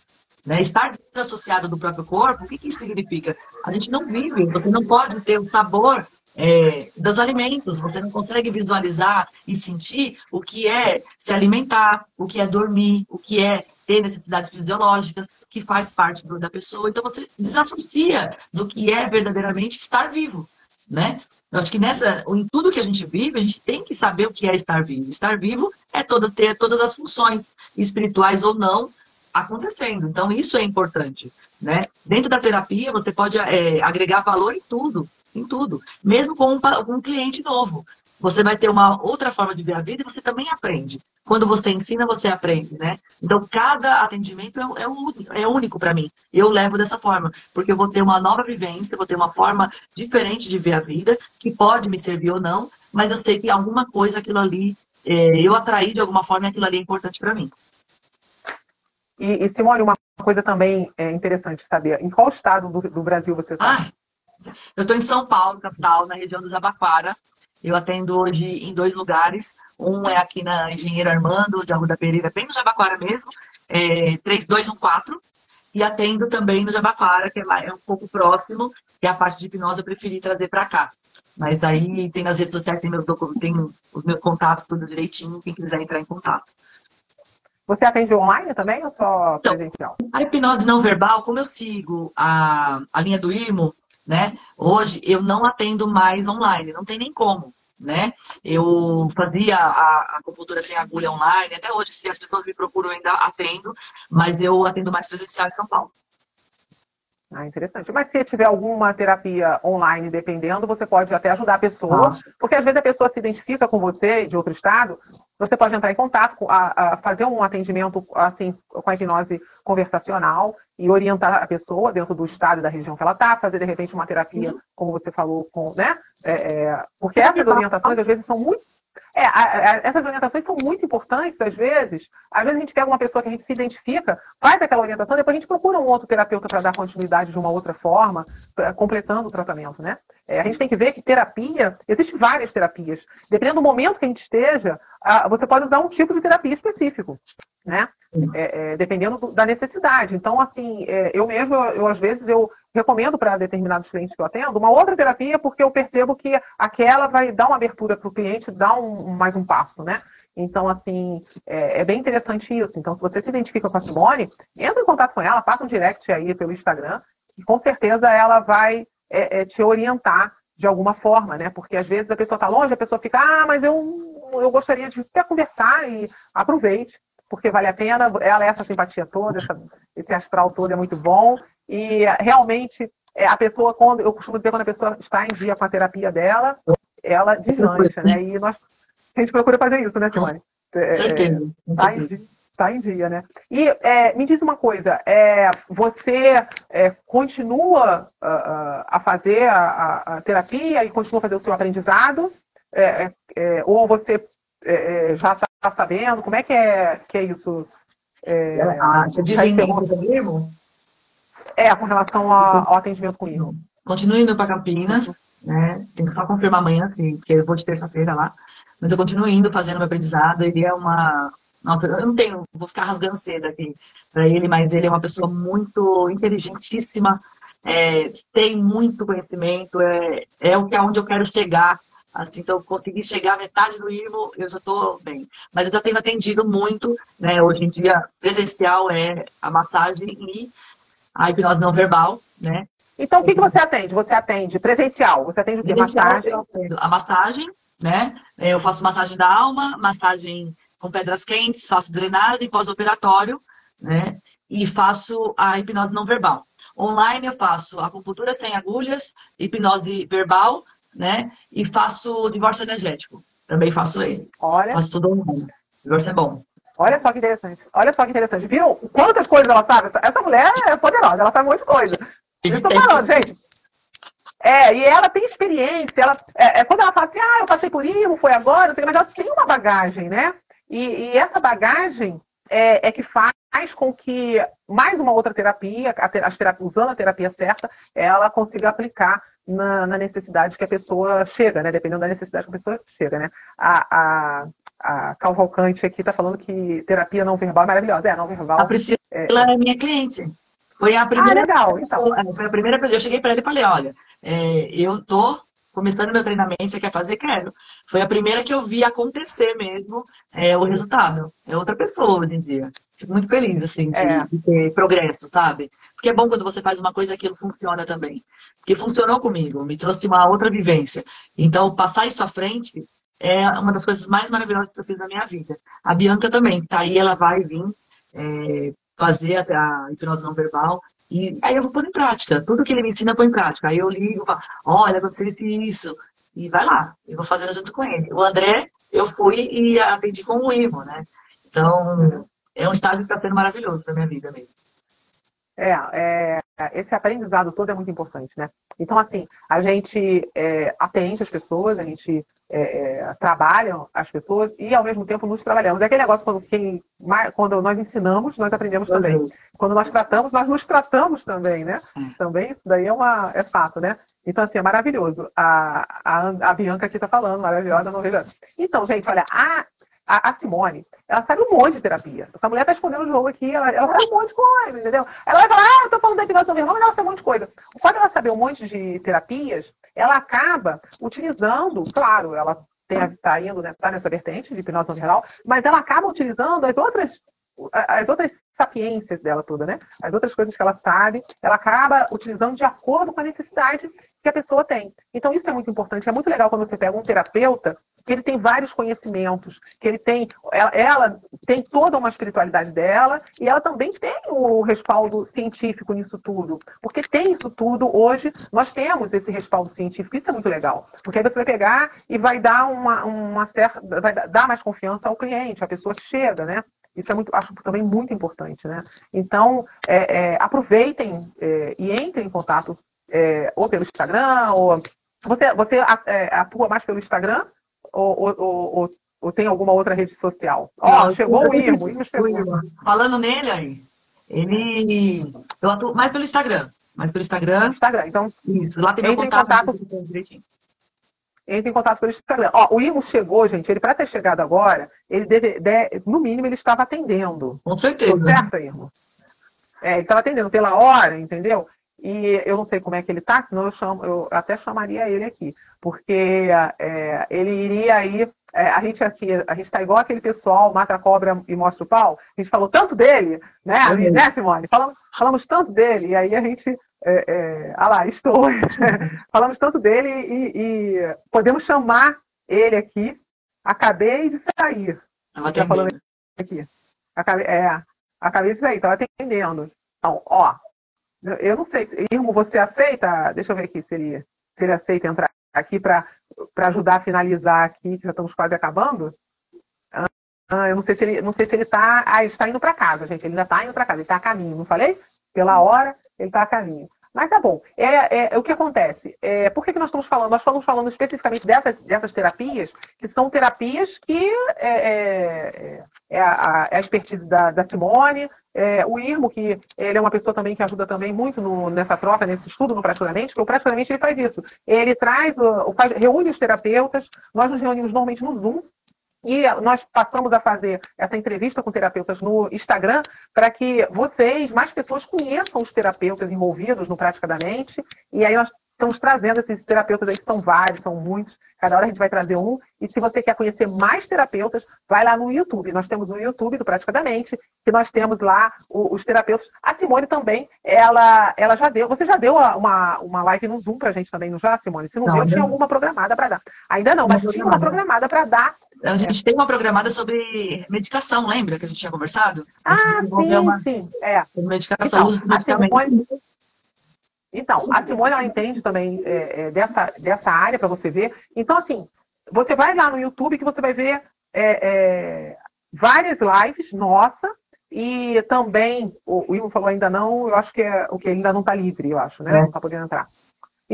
Né? Estar desassociado do próprio corpo, o que, que isso significa? A gente não vive, você não pode ter o sabor é, dos alimentos, você não consegue visualizar e sentir o que é se alimentar, o que é dormir, o que é ter necessidades fisiológicas, que faz parte da pessoa. Então você desassocia do que é verdadeiramente estar vivo, né? Eu acho que nessa, em tudo que a gente vive, a gente tem que saber o que é estar vivo. Estar vivo é todo, ter todas as funções, espirituais ou não, acontecendo. Então, isso é importante. Né? Dentro da terapia, você pode é, agregar valor em tudo, em tudo. Mesmo com um, um cliente novo. Você vai ter uma outra forma de ver a vida e você também aprende. Quando você ensina, você aprende, né? Então, cada atendimento é, é, é único para mim. Eu levo dessa forma, porque eu vou ter uma nova vivência, vou ter uma forma diferente de ver a vida, que pode me servir ou não, mas eu sei que alguma coisa, aquilo ali, é, eu atraí de alguma forma e aquilo ali é importante para mim. E, e, Simone, uma coisa também é interessante saber, em qual estado do, do Brasil você está? Ah, eu estou em São Paulo, capital, na região do Jabaquara. Eu atendo hoje em dois lugares. Um é aqui na Engenheiro Armando, de Arruda Pereira, bem no Jabaquara mesmo, é 3214. E atendo também no Jabaquara, que é um pouco próximo, e a parte de hipnose eu preferi trazer para cá. Mas aí tem nas redes sociais, tem, meus tem os meus contatos tudo direitinho, quem quiser entrar em contato. Você atende online também ou só então, presencial? A hipnose não verbal, como eu sigo a, a linha do IRMO, né? Hoje eu não atendo mais online, não tem nem como. Né? Eu fazia a, acupuntura sem agulha online, até hoje, se as pessoas me procuram, eu ainda atendo, mas eu atendo mais presencial em São Paulo. Ah, interessante. Mas se tiver alguma terapia online, dependendo, você pode até ajudar a pessoa. Nossa. Porque às vezes a pessoa se identifica com você de outro estado, você pode entrar em contato, a, a fazer um atendimento assim com a hipnose conversacional e orientar a pessoa dentro do estado e da região que ela está, fazer de repente uma terapia, Sim. como você falou, com, né? É, é, porque essas orientações às vezes são muito é, a, a, essas orientações são muito importantes, às vezes. Às vezes a gente pega uma pessoa que a gente se identifica, faz aquela orientação, depois a gente procura um outro terapeuta para dar continuidade de uma outra forma, pra, completando o tratamento, né? É, a gente tem que ver que terapia, existem várias terapias. Dependendo do momento que a gente esteja, a, você pode usar um tipo de terapia específico, né? É, é, dependendo do, da necessidade. Então, assim, é, eu mesmo, eu, eu, às vezes, eu recomendo para determinados clientes que eu atendo uma outra terapia, porque eu percebo que aquela vai dar uma abertura para o cliente, dar um, mais um passo, né? Então, assim, é, é, bem interessante isso. Então, se você se identifica com a Simone, entra em contato com ela, faça um direct aí pelo Instagram, e com certeza ela vai é, é, te orientar de alguma forma, né? Porque às vezes a pessoa está longe, a pessoa fica, ah, mas eu, eu gostaria de até conversar e aproveite porque vale a pena, ela é essa simpatia toda, essa, esse astral todo é muito bom, e realmente é, a pessoa, quando eu costumo dizer, quando a pessoa está em dia com a terapia dela, ela deslancha, né? E nós, a gente procura fazer isso, né, Simone? É, tá, em dia, tá em dia, né? E é, me diz uma coisa, é, você é, continua uh, a fazer a, a, terapia e continua a fazer o seu aprendizado? É, é, ou você já está está sabendo? Como é que é, que é isso? É, ah, você diz em empresa mesmo? É, com relação ao, ao atendimento com IRMO. Continuo indo para Campinas, né? Tem que só confirmar amanhã, assim, porque eu vou de terça-feira lá. Mas eu continuo indo, fazendo meu aprendizado. Ele é uma. Nossa, eu não tenho, vou ficar rasgando cedo aqui para ele, mas ele é uma pessoa muito inteligentíssima, é, tem muito conhecimento, é, é o que é onde eu quero chegar. Assim, se eu conseguir chegar a metade do IRMO, eu já estou bem. Mas eu já tenho atendido muito, né? Hoje em dia, presencial é a massagem e a hipnose não verbal, né? Então, o que, que você atende? Você atende presencial? Você atende o quê? Massagem? A massagem, né? Eu faço massagem da alma, massagem com pedras quentes, faço drenagem pós-operatório, né? E faço a hipnose não verbal. Online eu faço acupuntura sem agulhas, hipnose verbal, né? E faço divórcio energético. Também faço ele. Olha. Faço tudo online. Divórcio é bom. Olha só que interessante. Olha só que interessante. Viu quantas coisas ela sabe? Essa mulher é poderosa, ela sabe um monte de coisa. Eu estou falando, gente. É, e ela tem experiência, ela, é, é, quando ela fala assim, ah, eu passei por isso, foi agora, sei, mas ela tem uma bagagem, né? E, e essa bagagem é, é, que faz com que mais uma outra terapia, as terapia, usando a terapia certa, ela consiga aplicar na, na, necessidade que a pessoa chega, né? Dependendo da necessidade que a pessoa chega, né? A, a, a Calvalcante aqui está falando que terapia não verbal é maravilhosa. É, não verbal. A Priscila é, é minha cliente. Foi a primeira. Ah, legal. Então. É, foi a primeira Eu cheguei para ele e falei: olha, é, eu tô começando meu treinamento, você quer fazer? Quero. Foi a primeira que eu vi acontecer mesmo é, o resultado. É outra pessoa hoje em dia. Fico muito feliz, assim, de, é. ter progresso, sabe? Porque é bom quando você faz uma coisa que aquilo funciona também. Porque funcionou comigo, me trouxe uma outra vivência. Então, passar isso à frente é uma das coisas mais maravilhosas que eu fiz na minha vida. A Bianca também, que tá aí, ela vai vir é, fazer a, a hipnose não verbal. E aí eu vou pôr em prática. Tudo que ele me ensina, eu pôr em prática. Aí eu ligo, falo, olha, aconteceu isso e isso. E vai lá. Eu vou fazendo junto com ele. O André, eu fui e aprendi com o Ivo, né? Então, é um estágio que está sendo maravilhoso para minha vida mesmo. É, é, esse aprendizado todo é muito importante, né? Então, assim, a gente é, atende as pessoas, a gente é, é trabalha as pessoas e, ao mesmo tempo, nos trabalhamos. É aquele negócio quando, quem, quando nós ensinamos, nós aprendemos também. Quando nós tratamos, nós nos tratamos também, né? É. Também isso daí é, uma, é fato, né? Então, assim, é maravilhoso. A, a, a Bianca aqui está falando, maravilhosa, não vejo. Então, gente, olha, a a, a, Simone, ela sabe um monte de terapia. Essa mulher tá escondendo o jogo aqui, ela, ela sabe um monte de coisa, entendeu? Ela vai falar, ah, eu tô falando da hipnose verbal, mas ela sabe um monte de coisa. Quando ela sabe um monte de terapias, ela acaba utilizando, claro, ela está indo, né, tá nessa vertente de hipnose geral, mas ela acaba utilizando as outras as outras sapiências dela toda, né? As outras coisas que ela sabe, ela acaba utilizando de acordo com a necessidade que a pessoa tem. Então isso é muito importante. É muito legal quando você pega um terapeuta que ele tem vários conhecimentos, que ele tem, ela, ela, tem toda uma espiritualidade dela e ela também tem o respaldo científico nisso tudo, porque tem isso tudo hoje. Nós temos esse respaldo científico. Isso é muito legal, porque aí você vai pegar e vai dar uma, uma certa, vai dar mais confiança ao cliente, a pessoa chega, né? Isso é muito, acho também muito importante, né? Então, é, é, aproveitem é, e entrem em contato é, ou pelo Instagram, ou você, você é, atua mais pelo Instagram ou, ou, ou, ou, tem alguma outra rede social? Ó, oh, chegou o Irmo, Irmo chegou. Falando nele aí, ele. Eu atuo mais pelo Instagram. Mais pelo Instagram. Instagram, então. Isso, lá tem meu contato. contato entre em contato pelo Instagram. Ó, o Irmo chegou, gente, ele para ter chegado agora, ele deve, deve, no mínimo ele estava atendendo. Com certeza. Certo, Irmo? É, ele estava atendendo pela hora, entendeu? E eu não sei como é que ele está, senão eu, chamo, eu até chamaria ele aqui, porque é, ele iria aí. É, a gente aqui, a gente está igual aquele pessoal, mata a cobra e mostra o pau. A gente falou tanto dele, né, é né Simone? Falamos, falamos tanto dele, e aí a gente é, é, ah lá, estou. Falamos tanto dele e, e, podemos chamar ele aqui. Acabei de sair. Ela tá falando aqui. Acabei, é, acabei de sair, estava atendendo. Então, ó, eu não sei, Irmo, você aceita? Deixa eu ver aqui se ele, se ele aceita entrar aqui para ajudar a finalizar aqui, que já estamos quase acabando. Ah, eu não sei se ele, não sei se ele está, ah, está indo para casa, gente. Ele ainda está indo para casa, ele está a caminho, não falei? Pela hora, ele está a caminho. Mas tá bom. É, é, é o que acontece. É, por que, que nós estamos falando? Nós estamos falando especificamente dessas, dessas terapias, que são terapias que é, é, é a, a, expertise da, da Simone, é, o Irmo, que ele é uma pessoa também que ajuda também muito no, nessa troca, nesse estudo no Praticamente, porque o Praticamente ele faz isso. Ele traz, o, faz, reúne os terapeutas, nós nos reunimos normalmente no Zoom, e nós passamos a fazer essa entrevista com terapeutas no Instagram para que vocês, mais pessoas, conheçam os terapeutas envolvidos no Praticadamente. E aí nós estamos trazendo esses terapeutas aí, que são vários, são muitos. Cada hora a gente vai trazer um. E se você quer conhecer mais terapeutas, vai lá no YouTube. Nós temos o YouTube do Praticadamente, que nós temos lá os terapeutas. A Simone também, ela, ela já deu. Você já deu uma, uma live no Zoom para a gente também, não já, Simone? Se não, não deu, tinha alguma programada para dar. Ainda não, mas tinha uma programada para dar a gente é. tem uma programada sobre medicação, lembra que a gente tinha conversado? Ah, sim, uma... sim. É. Medicação, então, medicamentos. Simone... Então, a Simone, ela entende também é, é, dessa, dessa área, para você ver. Então, assim, você vai lá no YouTube que você vai ver é, é várias lives, nossa, e também, o, o Ivo falou ainda não, eu acho que é o que ainda não está livre, eu acho, né? Não está podendo entrar.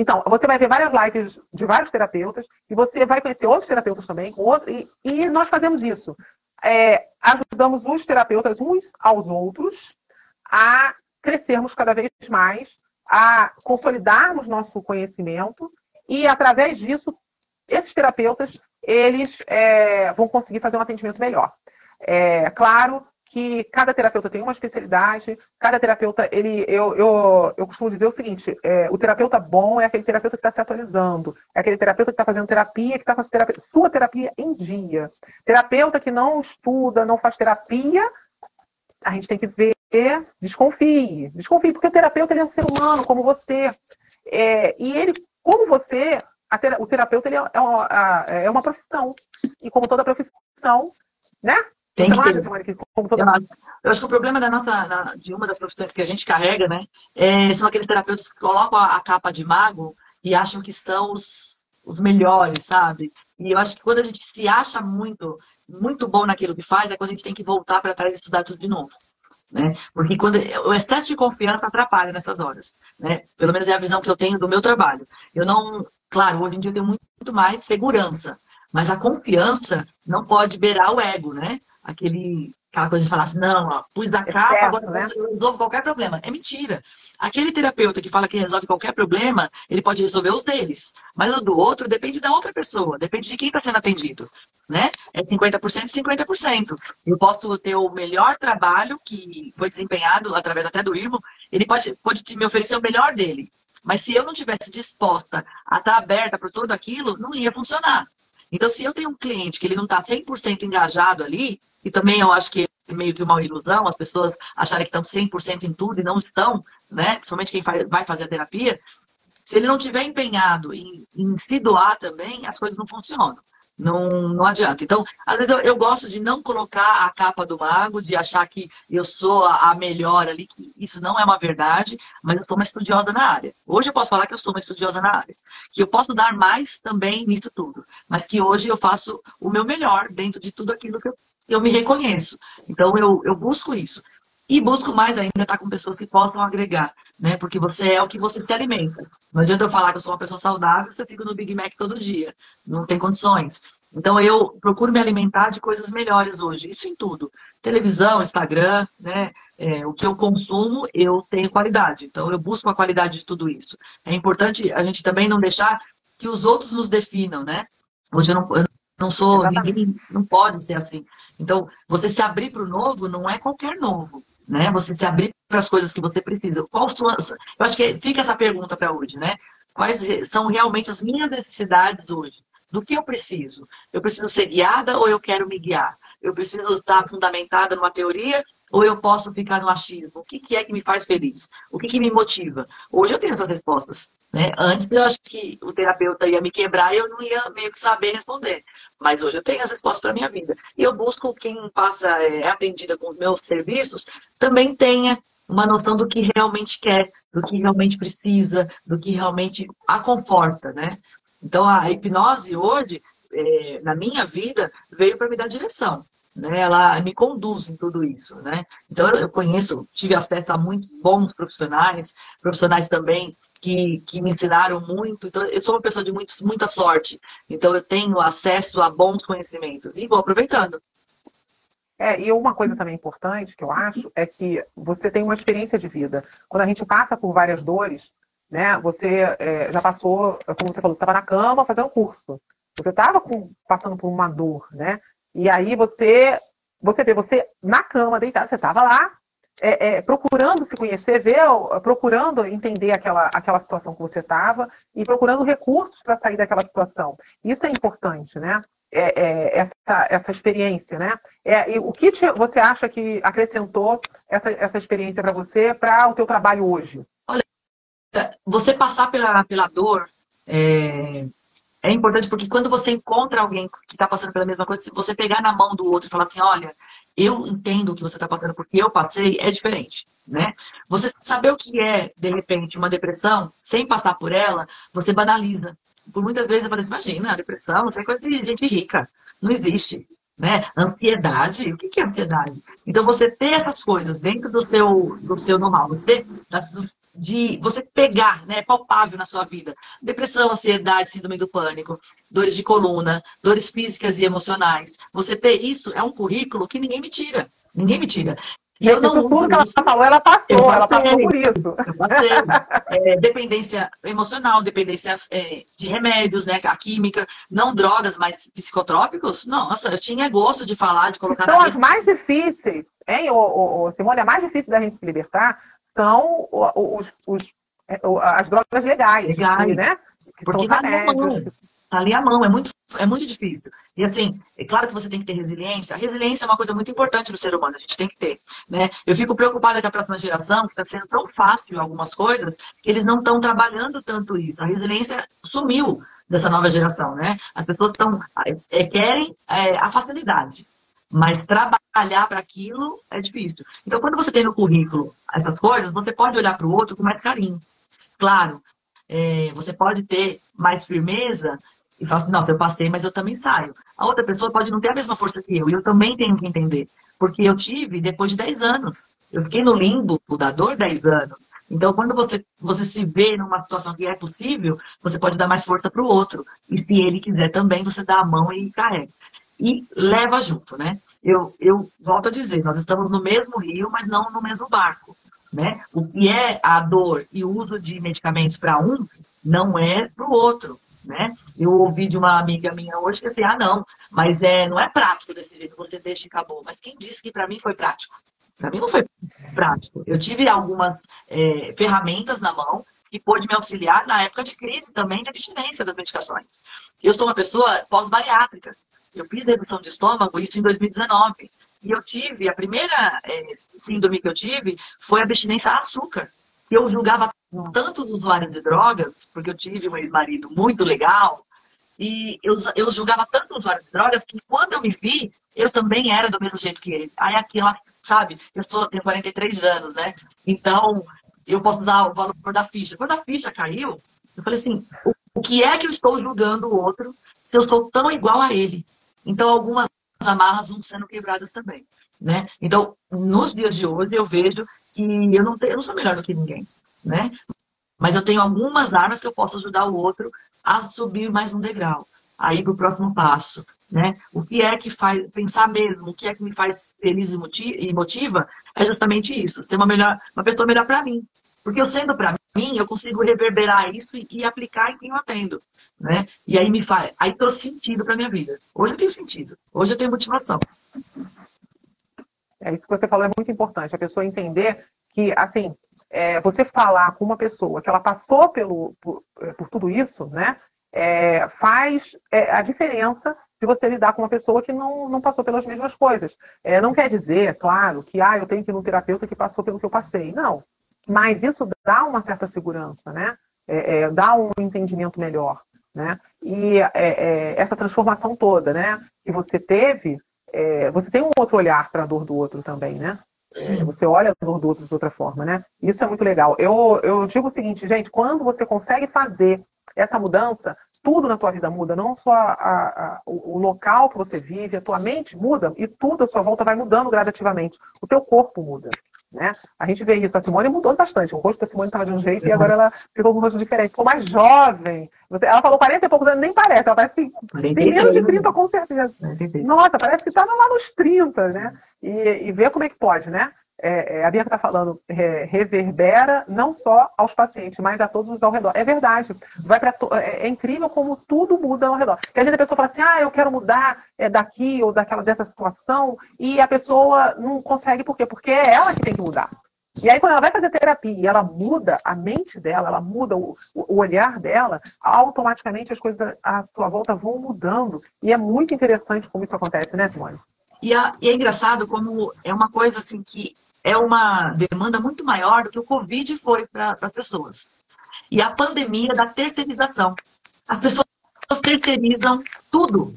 Então, você vai ver várias lives de vários terapeutas e você vai conhecer outros terapeutas também, outro, e, e nós fazemos isso. É, ajudamos os terapeutas uns aos outros a crescermos cada vez mais, a consolidarmos nosso conhecimento e, através disso, esses terapeutas eles é, vão conseguir fazer um atendimento melhor. É claro que cada terapeuta tem uma especialidade, cada terapeuta, ele, eu, eu, eu costumo dizer o seguinte, é, o terapeuta bom é aquele terapeuta que está se atualizando, é aquele terapeuta que está fazendo terapia, que está fazendo terapia, sua terapia em dia. Terapeuta que não estuda, não faz terapia, a gente tem que ver, desconfie, desconfie, porque o terapeuta é um ser humano como você, é, e ele, como você, o terapeuta é, é, uma, é uma profissão, e como toda profissão, né? Tem que ter. Eu acho que o problema da nossa, de uma das profissões que a gente carrega, né, é, são aqueles terapeutas que colocam a, a, capa de mago e acham que são os, os melhores, sabe? E eu acho que quando a gente se acha muito, muito bom naquilo que faz, é quando a gente tem que voltar para trás e estudar tudo de novo. Né? Porque quando o excesso de confiança atrapalha nessas horas, né? Pelo menos é a visão que eu tenho do meu trabalho. Eu não, claro, hoje em dia eu tenho muito, muito mais segurança, mas a confiança não pode beirar o ego, né? Aquele, aquela coisa de falar assim, não, ó, pus a é capa, certo, agora né? eu resolvo qualquer problema. É mentira. Aquele terapeuta que fala que resolve qualquer problema, ele pode resolver os deles. Mas o do outro depende da outra pessoa, depende de quem está sendo atendido. Né? É 50% e 50%. Eu posso ter o melhor trabalho que foi desempenhado através até do IRMO, ele pode, pode me oferecer o melhor dele. Mas se eu não tivesse disposta a estar aberta para tudo aquilo, não ia funcionar. Então, se eu tenho um cliente que ele não está 100% engajado ali, e também eu acho que é meio que uma ilusão as pessoas acharem que estão 100% em tudo e não estão, né? Principalmente quem vai fazer a terapia. Se ele não tiver empenhado em, em se doar também, as coisas não funcionam. Não, não adianta. Então, às vezes eu, eu, gosto de não colocar a capa do mago, de achar que eu sou a, a, melhor ali, que isso não é uma verdade, mas eu sou uma estudiosa na área. Hoje eu posso falar que eu sou uma estudiosa na área. Que eu posso dar mais também nisso tudo. Mas que hoje eu faço o meu melhor dentro de tudo aquilo que eu eu me reconheço. Então eu, eu busco isso. E busco mais ainda estar com pessoas que possam agregar, né? Porque você é o que você se alimenta. Não adianta eu falar que eu sou uma pessoa saudável se eu fico no Big Mac todo dia. Não tem condições. Então eu procuro me alimentar de coisas melhores hoje. Isso em tudo. Televisão, Instagram, né? É, o que eu consumo, eu tenho qualidade. Então eu busco a qualidade de tudo isso. É importante a gente também não deixar que os outros nos definam, né? Hoje eu não, eu não sou, Exatamente. ninguém não pode ser assim. Então, você se abrir para o novo não é qualquer novo, né? Você se abrir para as coisas que você precisa. Qual sua, eu acho que fica essa pergunta para hoje, né? Quais são realmente as minhas necessidades hoje? Do que eu preciso? Eu preciso ser guiada ou eu quero me guiar? Eu preciso estar fundamentada numa teoria ou eu posso ficar no achismo? O que, que é que me faz feliz? O que, que me motiva? Hoje eu tenho essas respostas. Né? Antes eu acho que o terapeuta ia me quebrar e eu não ia meio que saber responder. Mas hoje eu tenho as respostas para a minha vida. E eu busco quem passa, é, é atendida com os meus serviços, também tenha uma noção do que realmente quer, do que realmente precisa, do que realmente a conforta, né? Então a hipnose hoje, é, na minha vida, veio para me dar direção. né? Ela me conduz em tudo isso, né? Então eu conheço, tive acesso a muitos bons profissionais, profissionais também que, que me ensinaram muito. Então eu sou uma pessoa de muita sorte. Então eu tenho acesso a bons conhecimentos e vou aproveitando. É, e uma coisa também importante que eu acho é que você tem uma experiência de vida. Quando a gente passa por várias dores, né? Você é, já passou, como você falou, estava na cama fazendo curso. Você estava passando por uma dor, né? E aí você, você vê, você na cama, deitado, você estava lá, é, é, procurando se conhecer, ver, procurando entender aquela, aquela situação que você estava e procurando recursos para sair daquela situação. Isso é importante, né? É, é, essa, essa experiência, né? É, e o que te, você acha que acrescentou essa, essa experiência para você, para o teu trabalho hoje? Olha, você passar pela, pela dor é, importante porque quando você encontra alguém que está passando pela mesma coisa, se você pegar na mão do outro e falar assim, olha, eu entendo o que você está passando porque eu passei, é diferente, né? Você saber o que é, de repente, uma depressão, sem passar por ela, você banaliza. Por muitas vezes eu falei assim, imagina, a depressão, isso é coisa de gente rica, não existe né? Ansiedade, o que é ansiedade? Então você ter essas coisas dentro do seu do seu know-how, você ter, de você pegar, né, palpável na sua vida, depressão, ansiedade, síndrome do pânico, dores de coluna, dores físicas e emocionais. Você ter isso é um currículo que ninguém me tira. Ninguém me tira. E eu não tudo que ela falou, ela passou, ela passou por isso. Eu passei. É, dependência emocional, dependência é, de remédios, né? A química, não drogas, mas psicotrópicos. Nossa, eu tinha gosto de falar, de colocar. São as mais difíceis, hein, o, o, Simone? A mais difícil da gente se libertar são os, os, é, as drogas legais, legais. né? Porque mão. Tá ali a mão, é muito, é muito difícil. E assim, é claro que você tem que ter resiliência. A resiliência é uma coisa muito importante do ser humano, a gente tem que ter. Né? Eu fico preocupada com a próxima geração, que está sendo tão fácil algumas coisas, que eles não estão trabalhando tanto isso. A resiliência sumiu dessa nova geração, né? As pessoas estão é, querem é, a facilidade, mas trabalhar para aquilo é difícil. Então, quando você tem no currículo essas coisas, você pode olhar para o outro com mais carinho. Claro, é, você pode ter mais firmeza e fala assim, nossa, eu passei, mas eu também saio. A outra pessoa pode não ter a mesma força que eu, e eu também tenho que entender. Porque eu tive depois de 10 anos. Eu fiquei no limbo da dor 10 anos. Então, quando você, você se vê numa situação que é possível, você pode dar mais força para o outro. E se ele quiser também, você dá a mão e carrega. E leva junto, né? Eu, eu volto a dizer, nós estamos no mesmo rio, mas não no mesmo barco. Né? O que é a dor e o uso de medicamentos para um, não é para o outro. Né? Eu ouvi de uma amiga minha hoje que assim, ah, não, mas é, não é prático desse jeito, você deixa e acabou. Mas quem disse que para mim foi prático? Para mim não foi prático. Eu tive algumas é, ferramentas na mão que pôde me auxiliar na época de crise também de abstinência das medicações. Eu sou uma pessoa pós-bariátrica. Eu fiz redução de estômago, isso em 2019. E eu tive, a primeira é, síndrome que eu tive foi abstinência a açúcar que eu julgava tantos usuários de drogas, porque eu tive um ex-marido muito legal, e eu, eu julgava tanto usuários de drogas que quando eu me vi, eu também era do mesmo jeito que ele. Aí aquela, sabe, eu sou, tenho 43 anos, né? Então, eu posso usar o valor da ficha. Quando a ficha caiu, eu falei assim, o, o que é que eu estou julgando o outro se eu sou tão igual a ele? Então, algumas amarras vão sendo quebradas também. Né? Então, nos dias de hoje, eu vejo que eu não, tenho, eu não sou melhor do que ninguém. Né? Mas eu tenho algumas armas que eu posso ajudar o outro a subir mais um degrau, a ir para o próximo passo. Né? O que é que faz, pensar mesmo, o que é que me faz feliz e motiva, é justamente isso, ser uma, melhor, uma pessoa melhor para mim. Porque eu sendo para mim, eu consigo reverberar isso e, e, aplicar em quem eu atendo. Né? E aí me faz, aí trouxe sentido para minha vida. Hoje eu tenho sentido, hoje eu tenho motivação. É isso que você falou é muito importante, a pessoa entender que, assim, é, você falar com uma pessoa que ela passou pelo, por, é, por tudo isso, né, é, faz é, a diferença de você lidar com uma pessoa que não, não passou pelas mesmas coisas. É, não quer dizer, claro, que ah, eu tenho que ir no terapeuta que passou pelo que eu passei. Não. Mas isso dá uma certa segurança, né? É, dá um entendimento melhor. Né? E essa transformação toda né, que você teve é, você tem um outro olhar para a dor do outro também, né? É, você olha do outro de outra forma, né? Isso é muito legal. Eu, eu digo o seguinte, gente, quando você consegue fazer essa mudança, tudo na tua vida muda, não só a, a, o, local que você vive, a tua mente muda e tudo à sua volta vai mudando gradativamente. O teu corpo muda. Né? A gente vê isso. A Simone mudou bastante. O rosto da Simone estava de um jeito e agora ela ficou com um rosto diferente. Ficou mais jovem. Ela falou 40 e poucos anos, nem parece. Ela parece que tem menos de 30 com certeza. Nossa, parece que estava lá nos 30, né? E, e ver como é que pode, né? É, é, a Bianca está falando, é, reverbera não só aos pacientes, mas a todos ao redor. É verdade. Vai pra é, é, incrível como tudo muda ao redor. Porque às vezes a pessoa fala assim, ah, eu quero mudar é, daqui ou daquela dessa situação, e a pessoa não consegue, por quê? Porque é ela que tem que mudar. E aí, quando ela vai fazer terapia e ela muda a mente dela, ela muda o, o olhar dela, automaticamente as coisas à sua volta vão mudando. E é muito interessante como isso acontece, né, Simone? E, a, e é engraçado como é uma coisa assim que é uma demanda muito maior do que o Covid foi para as pessoas. E a pandemia da terceirização. As pessoas terceirizam tudo.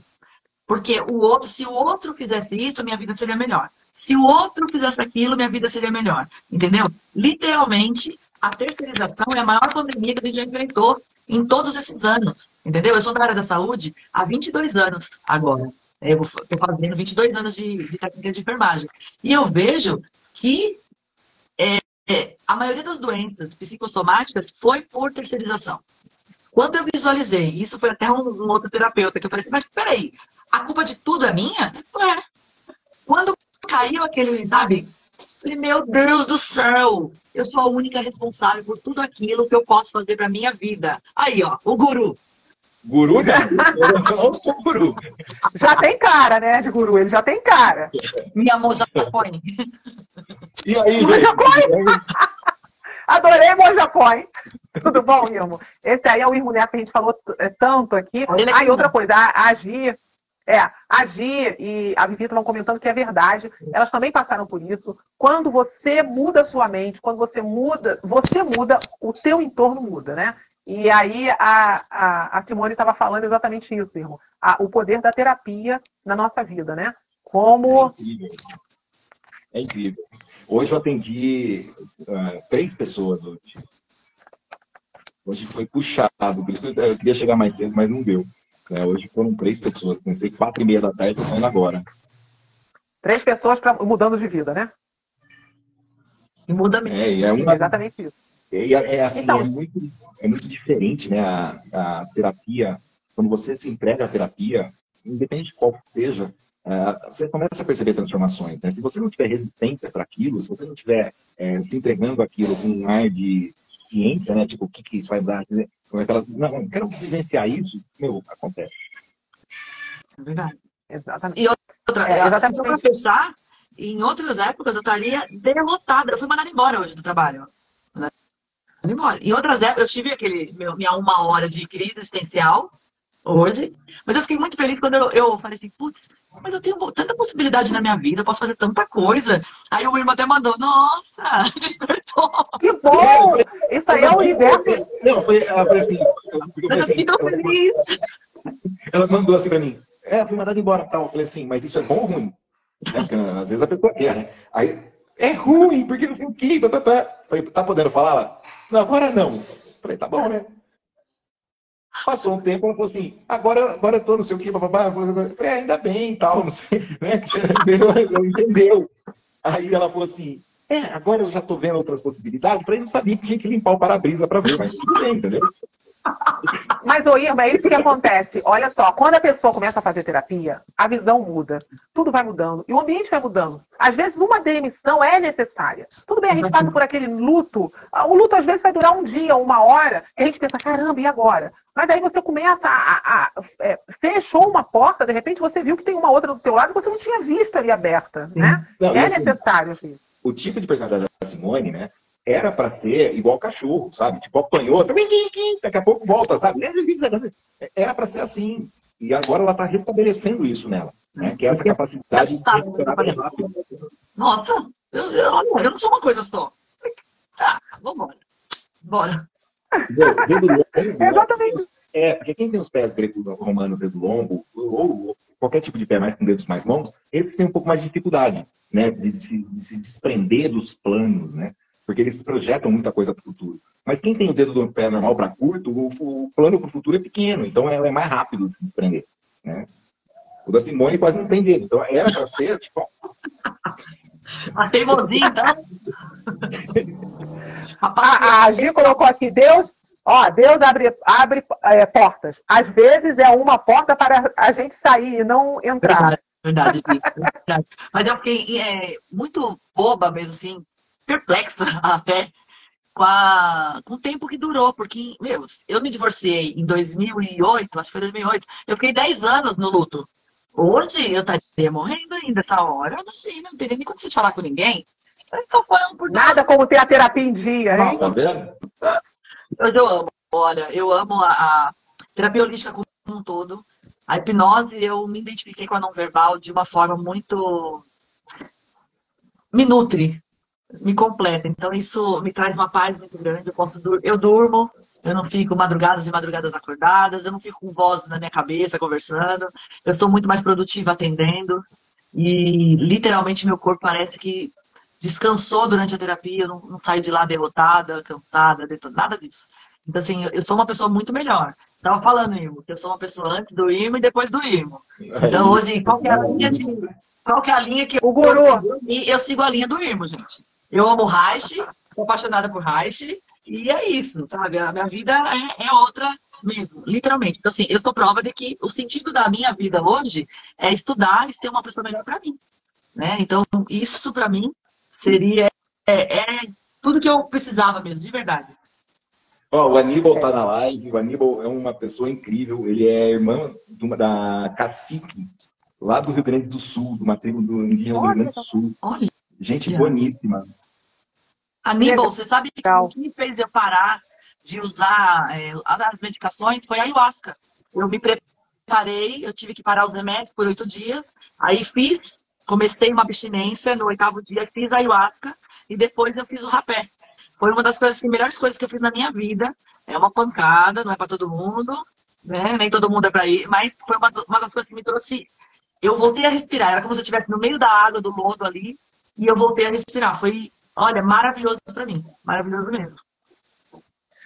Porque o outro, se o outro fizesse isso, minha vida seria melhor. Se o outro fizesse aquilo, minha vida seria melhor. Entendeu? Literalmente, a terceirização é a maior pandemia que a gente já enfrentou em todos esses anos. Entendeu? Eu sou da área da saúde há 22 anos agora. Eu estou fazendo 22 anos de, de técnica de enfermagem. E eu vejo que é, é, a maioria das doenças psicossomáticas foi por terceirização. Quando eu visualizei, isso foi até um, um outro terapeuta que eu falei assim, mas peraí, a culpa de tudo é minha? Não é. Quando caiu aquele, sabe? Falei, meu Deus do céu, eu sou a única responsável por tudo aquilo que eu posso fazer para minha vida. Aí, ó, o guru. Guru não, eu não sou guru. Já tem cara, né, de guru, ele já tem cara. Minha moça põe. E aí, gente? Adorei Mojapói. Tudo bom, Irmo? Esse aí é o Irmo Neto que a gente falou é, tanto aqui. Ah, e outra coisa, a, a Gi, é, a Gi e a Vivi estavam comentando que é verdade. Elas também passaram por isso. Quando você muda a sua mente, quando você muda, você muda, o teu entorno muda, né? E aí a, a, a Simone estava falando exatamente isso, irmão. O poder da terapia na nossa vida, né? Como. É incrível. É incrível. Hoje eu atendi uh, três pessoas hoje. Hoje foi puxado, por isso que eu queria chegar mais cedo, mas não deu. É, hoje foram três pessoas. Pensei quatro e meia da tarde, estou saindo agora. Três pessoas pra, mudando de vida, né? E muda mesmo. É, é uma... exatamente isso. É, é assim, então... é, muito, é muito diferente, né? A, a terapia, quando você se entrega à terapia, independente de qual seja, você começa a perceber transformações. Né? Se você não tiver resistência para aquilo, se você não tiver é, se entregando aquilo com um ar de ciência, né? Tipo, o que, que isso vai dar? Aquela, não, quero vivenciar isso, meu, acontece. É verdade. Exatamente. E outra, é, exatamente. só para fechar, em outras épocas eu estaria derrotada. Eu fui mandada embora hoje do trabalho. Em outras épocas, eu tive aquele meu, minha uma hora de crise existencial hoje, mas eu fiquei muito feliz quando eu, eu falei assim, putz, mas eu tenho tanta possibilidade na minha vida, eu posso fazer tanta coisa. Aí o irmão até mandou, nossa. Que bom! Isso aí é o universo. Não, foi, ela foi assim. Eu, eu fiquei tão ela, feliz. Ela mandou assim pra mim, é, fui mandado embora tal. Eu falei assim, mas isso é bom ou ruim? É, porque, às vezes a pessoa quer, né? Aí, é ruim, porque não sei o quê. Falei, tá podendo falar? Não, agora não. Falei, tá bom, né? Passou um tempo, ela falou assim, agora, agora eu tô não sei o que, papapá. Falei, é, ainda bem e tal, não sei, né? Entendeu. Aí ela falou assim, é, agora eu já tô vendo outras possibilidades. Falei, não sabia que tinha que limpar o para-brisa para ver, mas tudo bem, entendeu? Mas, ô Irma, é isso que acontece. Olha só, quando a pessoa começa a fazer terapia, a visão muda, tudo vai mudando e o ambiente vai mudando. Às vezes, uma demissão é necessária. Tudo bem, a gente passa por aquele luto. O luto, às vezes, vai durar um dia, uma hora, e a gente pensa, caramba, e agora? Mas aí você começa a, a, a é, fechou uma porta, de repente você viu que tem uma outra do teu lado que você não tinha visto ali aberta, né? Não, é assim, necessário, gente. O tipo de personalidade da Simone, né? Era para ser igual cachorro, sabe? Tipo, apanhou, daqui a pouco volta, sabe? Era para ser assim. E agora ela está restabelecendo isso nela, né? Que é essa capacidade de se recuperar rápido. Nossa, eu, eu, eu não sou uma coisa só. Tá, vambora. Bora. Dedo longo. Exatamente. É, porque quem tem os pés greco-romanos dedo longo, ou qualquer tipo de pé mais com dedos mais longos, esses têm um pouco mais de dificuldade, né? De, de se desprender dos planos, né? Porque eles projetam muita coisa para o futuro. Mas quem tem o dedo do pé normal para curto, o, o plano para o futuro é pequeno, então é, é mais rápido de se desprender. Né? O da Simone quase não tem dedo, então era para ser, tipo. A teimosia, então. a, a Gi colocou aqui, Deus, ó, Deus abre, abre é, portas. Às vezes é uma porta para a gente sair e não entrar. Verdade, verdade. Mas eu fiquei é, muito boba mesmo, assim, perplexa até com, a, com o tempo que durou, porque, meu, eu me divorciei em 2008, acho que foi 2008, eu fiquei 10 anos no luto. Hoje eu estaria morrendo ainda essa hora, eu não sei, não teria nem condição de falar com ninguém. Então foi um por Nada como ter a terapia em dia, hein? Tá vendo? Hoje eu amo, olha, eu amo a, a terapia holística como um todo. A hipnose, eu me identifiquei com a não verbal de uma forma muito. me nutre, me completa. Então, isso me traz uma paz muito grande. Eu, posso dur eu durmo, eu não fico madrugadas e madrugadas acordadas, eu não fico com voz na minha cabeça conversando. Eu sou muito mais produtiva atendendo. E literalmente meu corpo parece que descansou durante a terapia, eu não, não saio de lá derrotada, cansada, nada disso. Então, assim, eu sou uma pessoa muito melhor. Estava falando, Irmo, que eu sou uma pessoa antes do Irmo e depois do Irmo. Então, hoje, qual que é a linha, de, qual que, é a linha que o guru. eu sigo? Eu sigo a linha do Irmo, gente. Eu amo Reich, sou apaixonada por Reich, e é isso, sabe? A minha vida é, é, outra mesmo, literalmente. Então, assim, eu sou prova de que o sentido da minha vida hoje é estudar e ser uma pessoa melhor para mim. Né? Então, isso para mim seria é, é, tudo que eu precisava mesmo, de verdade. Oh, o Aníbal tá na live, o Aníbal é uma pessoa incrível, ele é irmão uma, da Cacique, lá do Rio Grande do Sul, de uma tribo do indígena do Rio Grande do Sul. Olha. Gente boníssima. Aníbal, você sabe que o que me fez eu parar de usar é, as medicações foi a ayahuasca. Eu me preparei, eu tive que parar os remédios por oito dias, aí fiz, comecei uma abstinência no oitavo dia, fiz a ayahuasca e depois eu fiz o rapé. Foi uma das coisas, assim, melhores coisas que eu fiz na minha vida. É uma pancada, não é para todo mundo, né? Nem todo mundo é para ir, mas foi uma, uma das coisas que me trouxe. Eu voltei a respirar, era como se eu estivesse no meio da água, do lodo ali, e eu voltei a respirar. Foi, olha, maravilhoso para mim, maravilhoso mesmo.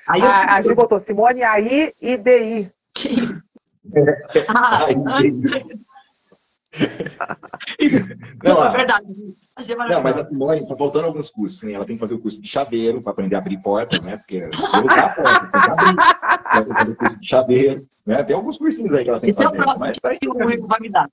Aí eu... a, a Ju botou Simone aí e DI. Que isso? ah, não, é verdade. Não, mas a Simone está faltando alguns cursos. Né? Ela tem que fazer o curso de chaveiro para aprender a abrir portas, né? Porque Deus dá portas, tem que abrir. Ela tem que fazer o curso de chaveiro. Né? Tem alguns cursinhos aí que ela tem que fazer. Esse é o próximo tá que o Rico vai me dar.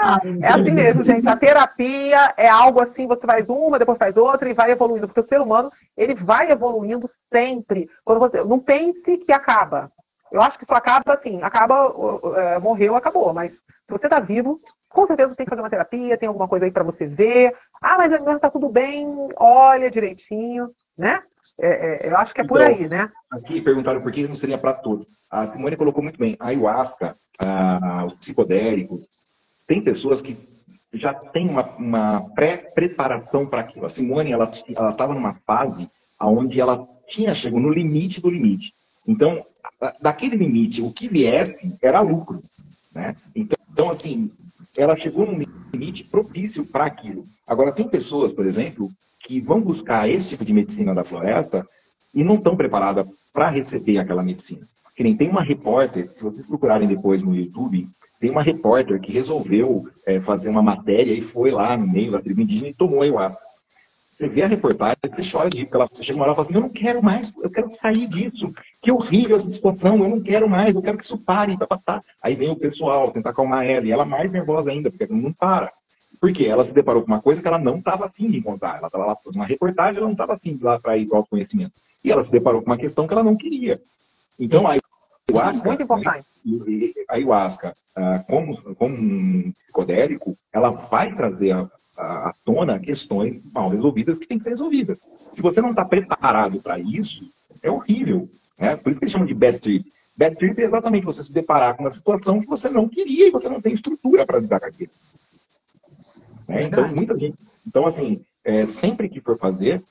Ah, é assim mesmo, gente. A terapia é algo assim, você faz uma, depois faz outra e vai evoluindo. Porque o ser humano, ele vai evoluindo sempre. Quando você não pense que acaba. Eu acho que só acaba assim, acaba, é, morreu, acabou. Mas se você está vivo, com certeza tem que fazer uma terapia, tem alguma coisa aí para você ver. Ah, mas está tudo bem, olha direitinho, né? É, é, eu acho que é por então, aí, né? Aqui perguntaram por que não seria para todos. A Simone colocou muito bem. A ayahuasca, a, os psicodélicos, tem pessoas que já têm uma, uma pré-preparação para aquilo. A Simone, ela estava numa fase onde ela tinha chegou no limite do limite. Então, daquele limite, o que viesse era lucro. Né? Então, assim, ela chegou num limite propício para aquilo. Agora, tem pessoas, por exemplo, que vão buscar esse tipo de medicina da floresta e não estão preparadas para receber aquela medicina. Que nem tem uma repórter, se vocês procurarem depois no YouTube, tem uma repórter que resolveu é, fazer uma matéria e foi lá no meio da tribo indígena e tomou ayahuasca. Você vê a reportagem, você chora de rir, porque ela chega uma hora e fala assim, eu não quero mais, eu quero sair disso. Que horrível essa situação, eu não quero mais, eu quero que isso pare. Tá, tá, tá. Aí vem o pessoal tentar acalmar ela, e ela mais nervosa ainda, porque não para. Por quê? Ela se deparou com uma coisa que ela não estava afim de contar. Ela estava lá fazendo uma reportagem, ela não estava afim de ir lá para ir para o autoconhecimento. E ela se deparou com uma questão que ela não queria. Então, a ayahuasca, Muito importante. Né, a ayahuasca, ah, como, como um psicodélico, ela vai trazer à tona questões mal resolvidas que têm que ser resolvidas. Se você não está preparado para isso, é horrível. Né? Por isso que eles chamam de bad trip. Bad trip é exatamente você se deparar com uma situação que você não queria e você não tem estrutura para lidar com aquilo. Né? Então, muita gente. Então, assim, é, sempre que for fazer,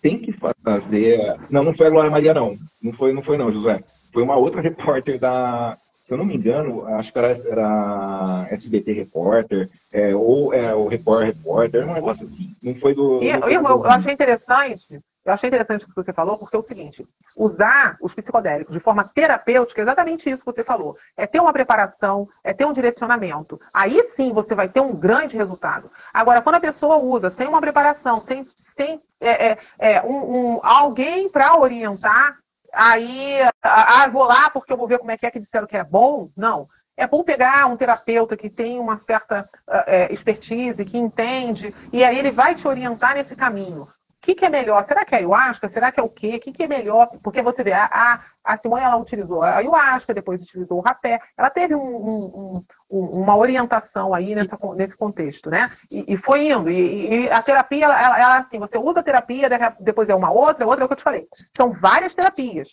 tem que fazer. Não, não foi a Glória Maria, não. Não foi, não foi, não, José. Foi uma outra repórter da, se eu não me engano, acho que era, era SBT Repórter, é, ou é, o Repórter Repórter, um negócio assim. Não foi do. E, eu, eu, achei interessante, eu achei interessante o que você falou, porque é o seguinte: usar os psicodélicos de forma terapêutica é exatamente isso que você falou. É ter uma preparação, é ter um direcionamento. Aí sim você vai ter um grande resultado. Agora, quando a pessoa usa sem uma preparação, sem, sem é, é, é um, um, alguém para orientar, aí, ah, vou lá porque eu vou ver como é que é que disseram que é bom. Não. É bom pegar um terapeuta que tem uma certa uh, expertise, que entende, e aí ele vai te orientar nesse caminho. O que, que é melhor? Será que é ayahuasca? Será que é o quê? O que, que é melhor? Porque você vê, a, a Simone ela utilizou a ayahuasca, depois utilizou o rapé. Ela teve um, um, um, uma orientação aí nessa, nesse contexto, né? E, e foi indo. E, e, a terapia, ela, ela, ela, assim, você usa a terapia, depois é uma outra, outra é o que eu te falei. São várias terapias.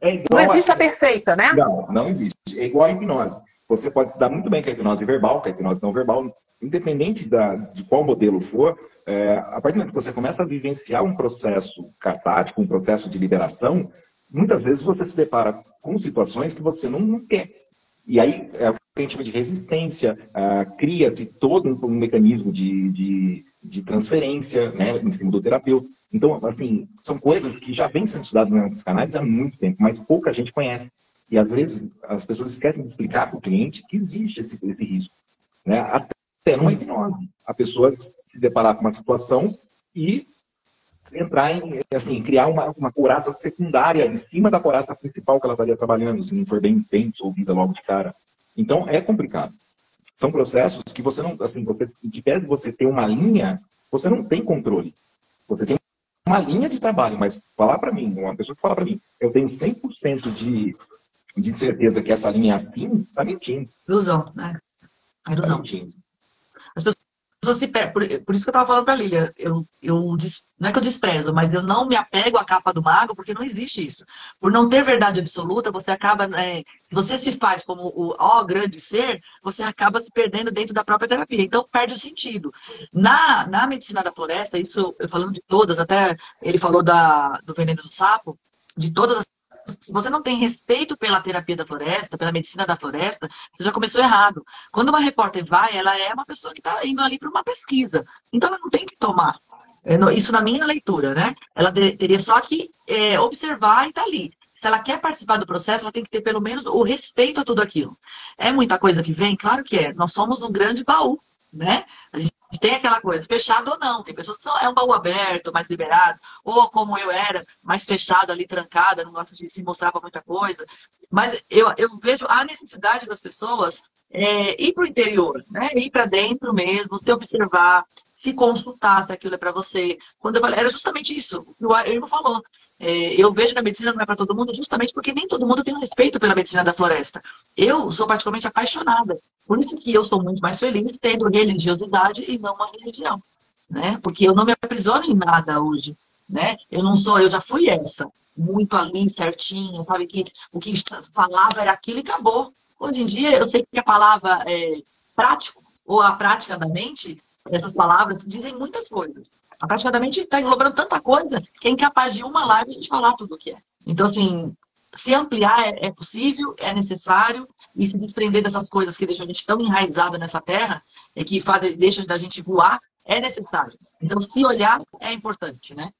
É não existe a... a perfeita, né? Não, não existe. É igual a hipnose. Você pode se dar muito bem com a hipnose verbal, com a hipnose não verbal, independente da, de qual modelo for, é, a partir do momento que você começa a vivenciar um processo catártico, um processo de liberação, muitas vezes você se depara com situações que você não quer. E aí é o que a de resistência, é, cria-se todo um, um mecanismo de, de, de, transferência né, em cima do terapeuta. Então, assim, são coisas que já vêm sendo estudadas na psicanálise há muito tempo, mas pouca gente conhece. E às vezes as pessoas esquecem de explicar para o cliente que existe esse, esse risco. Né? Até numa hipnose. A pessoa se deparar com uma situação e entrar em, assim, criar uma, uma couraça secundária em cima da couraça principal que ela estaria trabalhando, se não for bem, bem dissolvida logo de cara. Então, é complicado. São processos que você não, assim, você, de pé de você ter uma linha, você não tem controle. Você tem uma linha de trabalho, mas falar para mim, uma pessoa que fala para mim, eu tenho 100% de, de certeza que essa linha é assim, tá mentindo. Ilusão, né? A ilusão. Tá mentindo. As pessoas se per... por, por isso que eu tava falando pra Lilia, eu, eu, não é que eu desprezo, mas eu não me apego à capa do mago, porque não existe isso. Por não ter verdade absoluta, você acaba, né, se você se faz como o ó grande ser, você acaba se perdendo dentro da própria terapia. Então perde o sentido. Na, na medicina da floresta, isso eu falando de todas, até ele falou da, do veneno do sapo, de todas as se você não tem respeito pela terapia da floresta, pela medicina da floresta, você já começou errado. Quando uma repórter vai, ela é uma pessoa que está indo ali para uma pesquisa. Então ela não tem que tomar. É, isso na minha leitura, né? Ela teria só que é, observar e estar tá ali. Se ela quer participar do processo, ela tem que ter pelo menos o respeito a tudo aquilo. É muita coisa que vem? Claro que é. Nós somos um grande baú né? A gente tem aquela coisa, fechado ou não. Tem pessoas que são, é um baú aberto, mais liberado, ou como eu era, mais fechado ali, trancada, não gosta de se mostrar para muita coisa. Mas eu, eu vejo a necessidade das pessoas é, ir para o interior, né? Ir para dentro mesmo, se observar, se consultar se aquilo é para você. Quando eu falei, era justamente isso. O Irmão falou. É, eu vejo que a medicina não é para todo mundo justamente porque nem todo mundo tem um respeito pela medicina da floresta. Eu sou particularmente apaixonada. Por isso que eu sou muito mais feliz tendo religiosidade e não uma religião. Né? Porque eu não me aprisiono em nada hoje. Né? Eu não sou, eu já fui essa. Muito ali, certinha, sabe? Que o que falava era aquilo e acabou. Hoje em dia, eu sei que a palavra é, prático ou a prática da mente, essas palavras dizem muitas coisas. A prática da mente está englobando tanta coisa que é incapaz de uma live a gente falar tudo o que é. Então, assim, se ampliar é, é possível, é necessário, e se desprender dessas coisas que deixam a gente tão enraizado nessa terra, e que fazem, deixam da gente voar, é necessário. Então, se olhar é importante, né?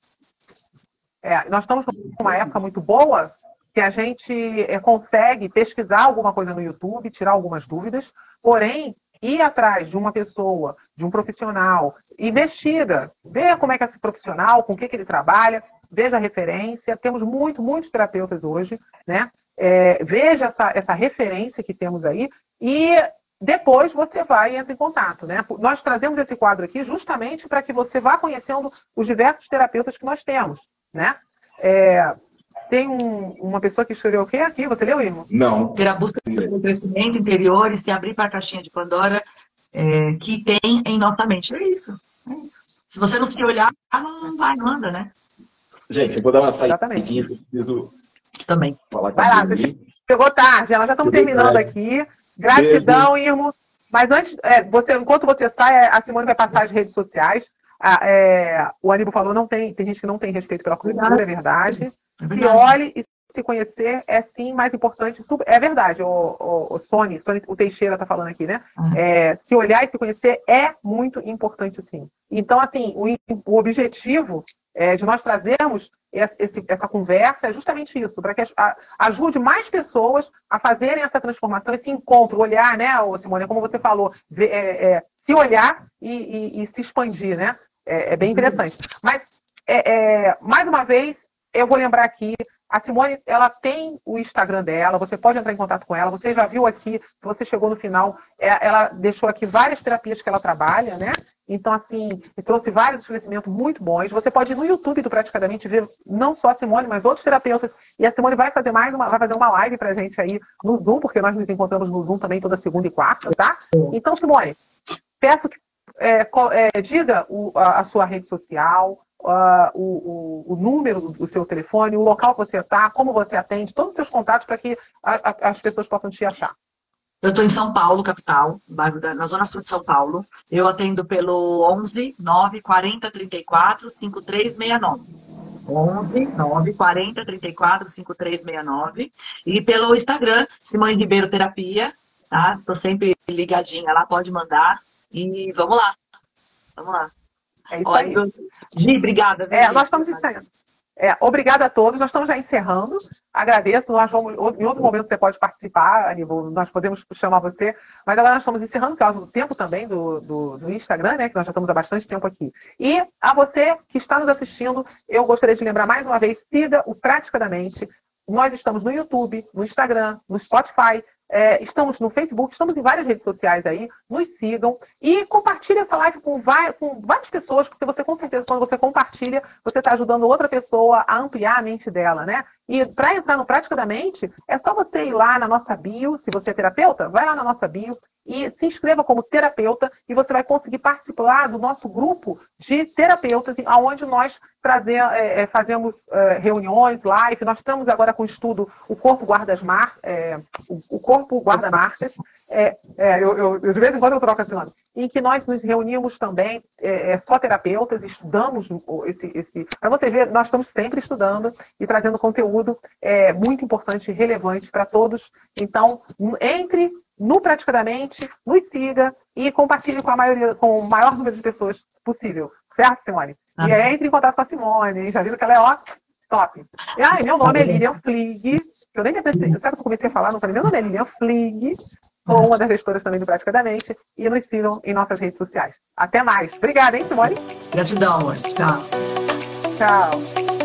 É, nós estamos numa época muito boa que a gente é, consegue pesquisar alguma coisa no YouTube, tirar algumas dúvidas, porém, ir atrás de uma pessoa, de um profissional, investiga, vê como é que é esse profissional, com o que, que ele trabalha, veja a referência. Temos muito, muitos terapeutas hoje, né? É, veja essa, essa referência que temos aí e depois você vai e entra em contato. Né? Nós trazemos esse quadro aqui justamente para que você vá conhecendo os diversos terapeutas que nós temos. Né? É, tem um, uma pessoa que escreveu o quê aqui? Você leu, Irmão? Não. Ter a busca do crescimento interior e se abrir para a caixinha de Pandora é, que tem em nossa mente. É isso. É isso. Se você não se olhar, não vai, não anda, né? Gente, eu vou dar uma saidinha que eu preciso também. falar com Vai lá, chegou tarde, nós já estamos terminando tarde. aqui. Gratidão, Beijo. Irmão. Mas antes, é, você, enquanto você sai, a Simone vai passar as redes sociais. Ah, é, o Aníbal falou, não tem, tem gente que não tem respeito pela cultura, é verdade. É se olhe e se conhecer é sim mais importante. É verdade, o, o, o Sony, Sony, o Teixeira está falando aqui, né? Uhum. É, se olhar e se conhecer é muito importante, sim. Então, assim, o, o objetivo é, de nós trazermos esse, essa conversa é justamente isso, para que a, ajude mais pessoas a fazerem essa transformação, esse encontro, olhar, né, Simone, como você falou, ver, é, é, se olhar e, e, e, se expandir, né? É, é bem interessante. Mas, é, mais uma vez, eu vou lembrar aqui a Simone, ela tem o Instagram dela, você pode entrar em contato com ela. Você já viu aqui, se você chegou no final, é, ela deixou aqui várias terapias que ela trabalha, né? Então, assim, trouxe vários esclarecimentos muito bons. Você pode ir no YouTube do Praticadamente ver não só a Simone, mas outros terapeutas. E a Simone vai fazer mais uma, vai fazer uma live pra gente aí no Zoom, porque nós nos encontramos no Zoom também toda segunda e quarta, tá? Então, Simone, peço que é, é, diga o, a, a sua rede social, uh, o, o, o, número do seu telefone, o local que você está, como você atende, todos os seus contatos para que a, a, as pessoas possam te achar. Eu estou em São Paulo, capital, na zona sul de São Paulo. Eu atendo pelo 11 9 40 34 5369. 11 9 40 34 5369. E pelo Instagram, Simone Ribeiro Terapia. Tá? Sempre ligadinha lá, pode mandar. E vamos lá. Vamos lá. É isso Olha, aí. Gi, obrigada. É, nós estamos encerrando. É, obrigada a todos. Nós estamos já encerrando. Agradeço. Nós vamos, em outro momento você pode participar, Aníbal. Nós podemos chamar você. Mas agora nós estamos encerrando por causa do tempo também do, do, do, Instagram, né? Que nós já estamos há bastante tempo aqui. E a você que está nos assistindo, eu gostaria de lembrar mais uma vez: siga o Praticadamente. Nós estamos no YouTube, no Instagram, no Spotify. É, estamos no Facebook, estamos em várias redes sociais aí, nos sigam e compartilhe essa live com, com, várias pessoas, porque você com certeza, quando você compartilha, você está ajudando outra pessoa a ampliar a mente dela, né? E para entrar no Prática da Mente, é só você ir lá na nossa bio, se você é terapeuta, vai lá na nossa bio e se inscreva como terapeuta e você vai conseguir participar do nosso grupo de terapeutas, onde nós trazer, é, é, fazemos é, reuniões, live. Nós estamos agora com o estudo O Corpo Guarda as Mar, é, o, Corpo Guarda Marcas. É, é, eu, eu, de vez em quando eu troco esse nome. Em que nós nos reunimos também, só terapeutas, estudamos esse. esse Para você ver, nós estamos sempre estudando e trazendo conteúdo muito importante e relevante para todos. Então, entre no Praticamente, nos siga e compartilhe com a maioria, com o maior número de pessoas possível. Certo, Simone? E aí, entre em contato com a Simone, já viram que ela é ó, top. E aí, meu nome é Lilian Flig, eu nem me apresentei, eu que eu comecei a falar, não falei, meu nome é Lilian Flig, sou uma das gestoras também do Praticamente, e nos sigam em nossas redes sociais. Até mais. Obrigada, hein, Simone? Gratidão, amor. Tchau. Tchau.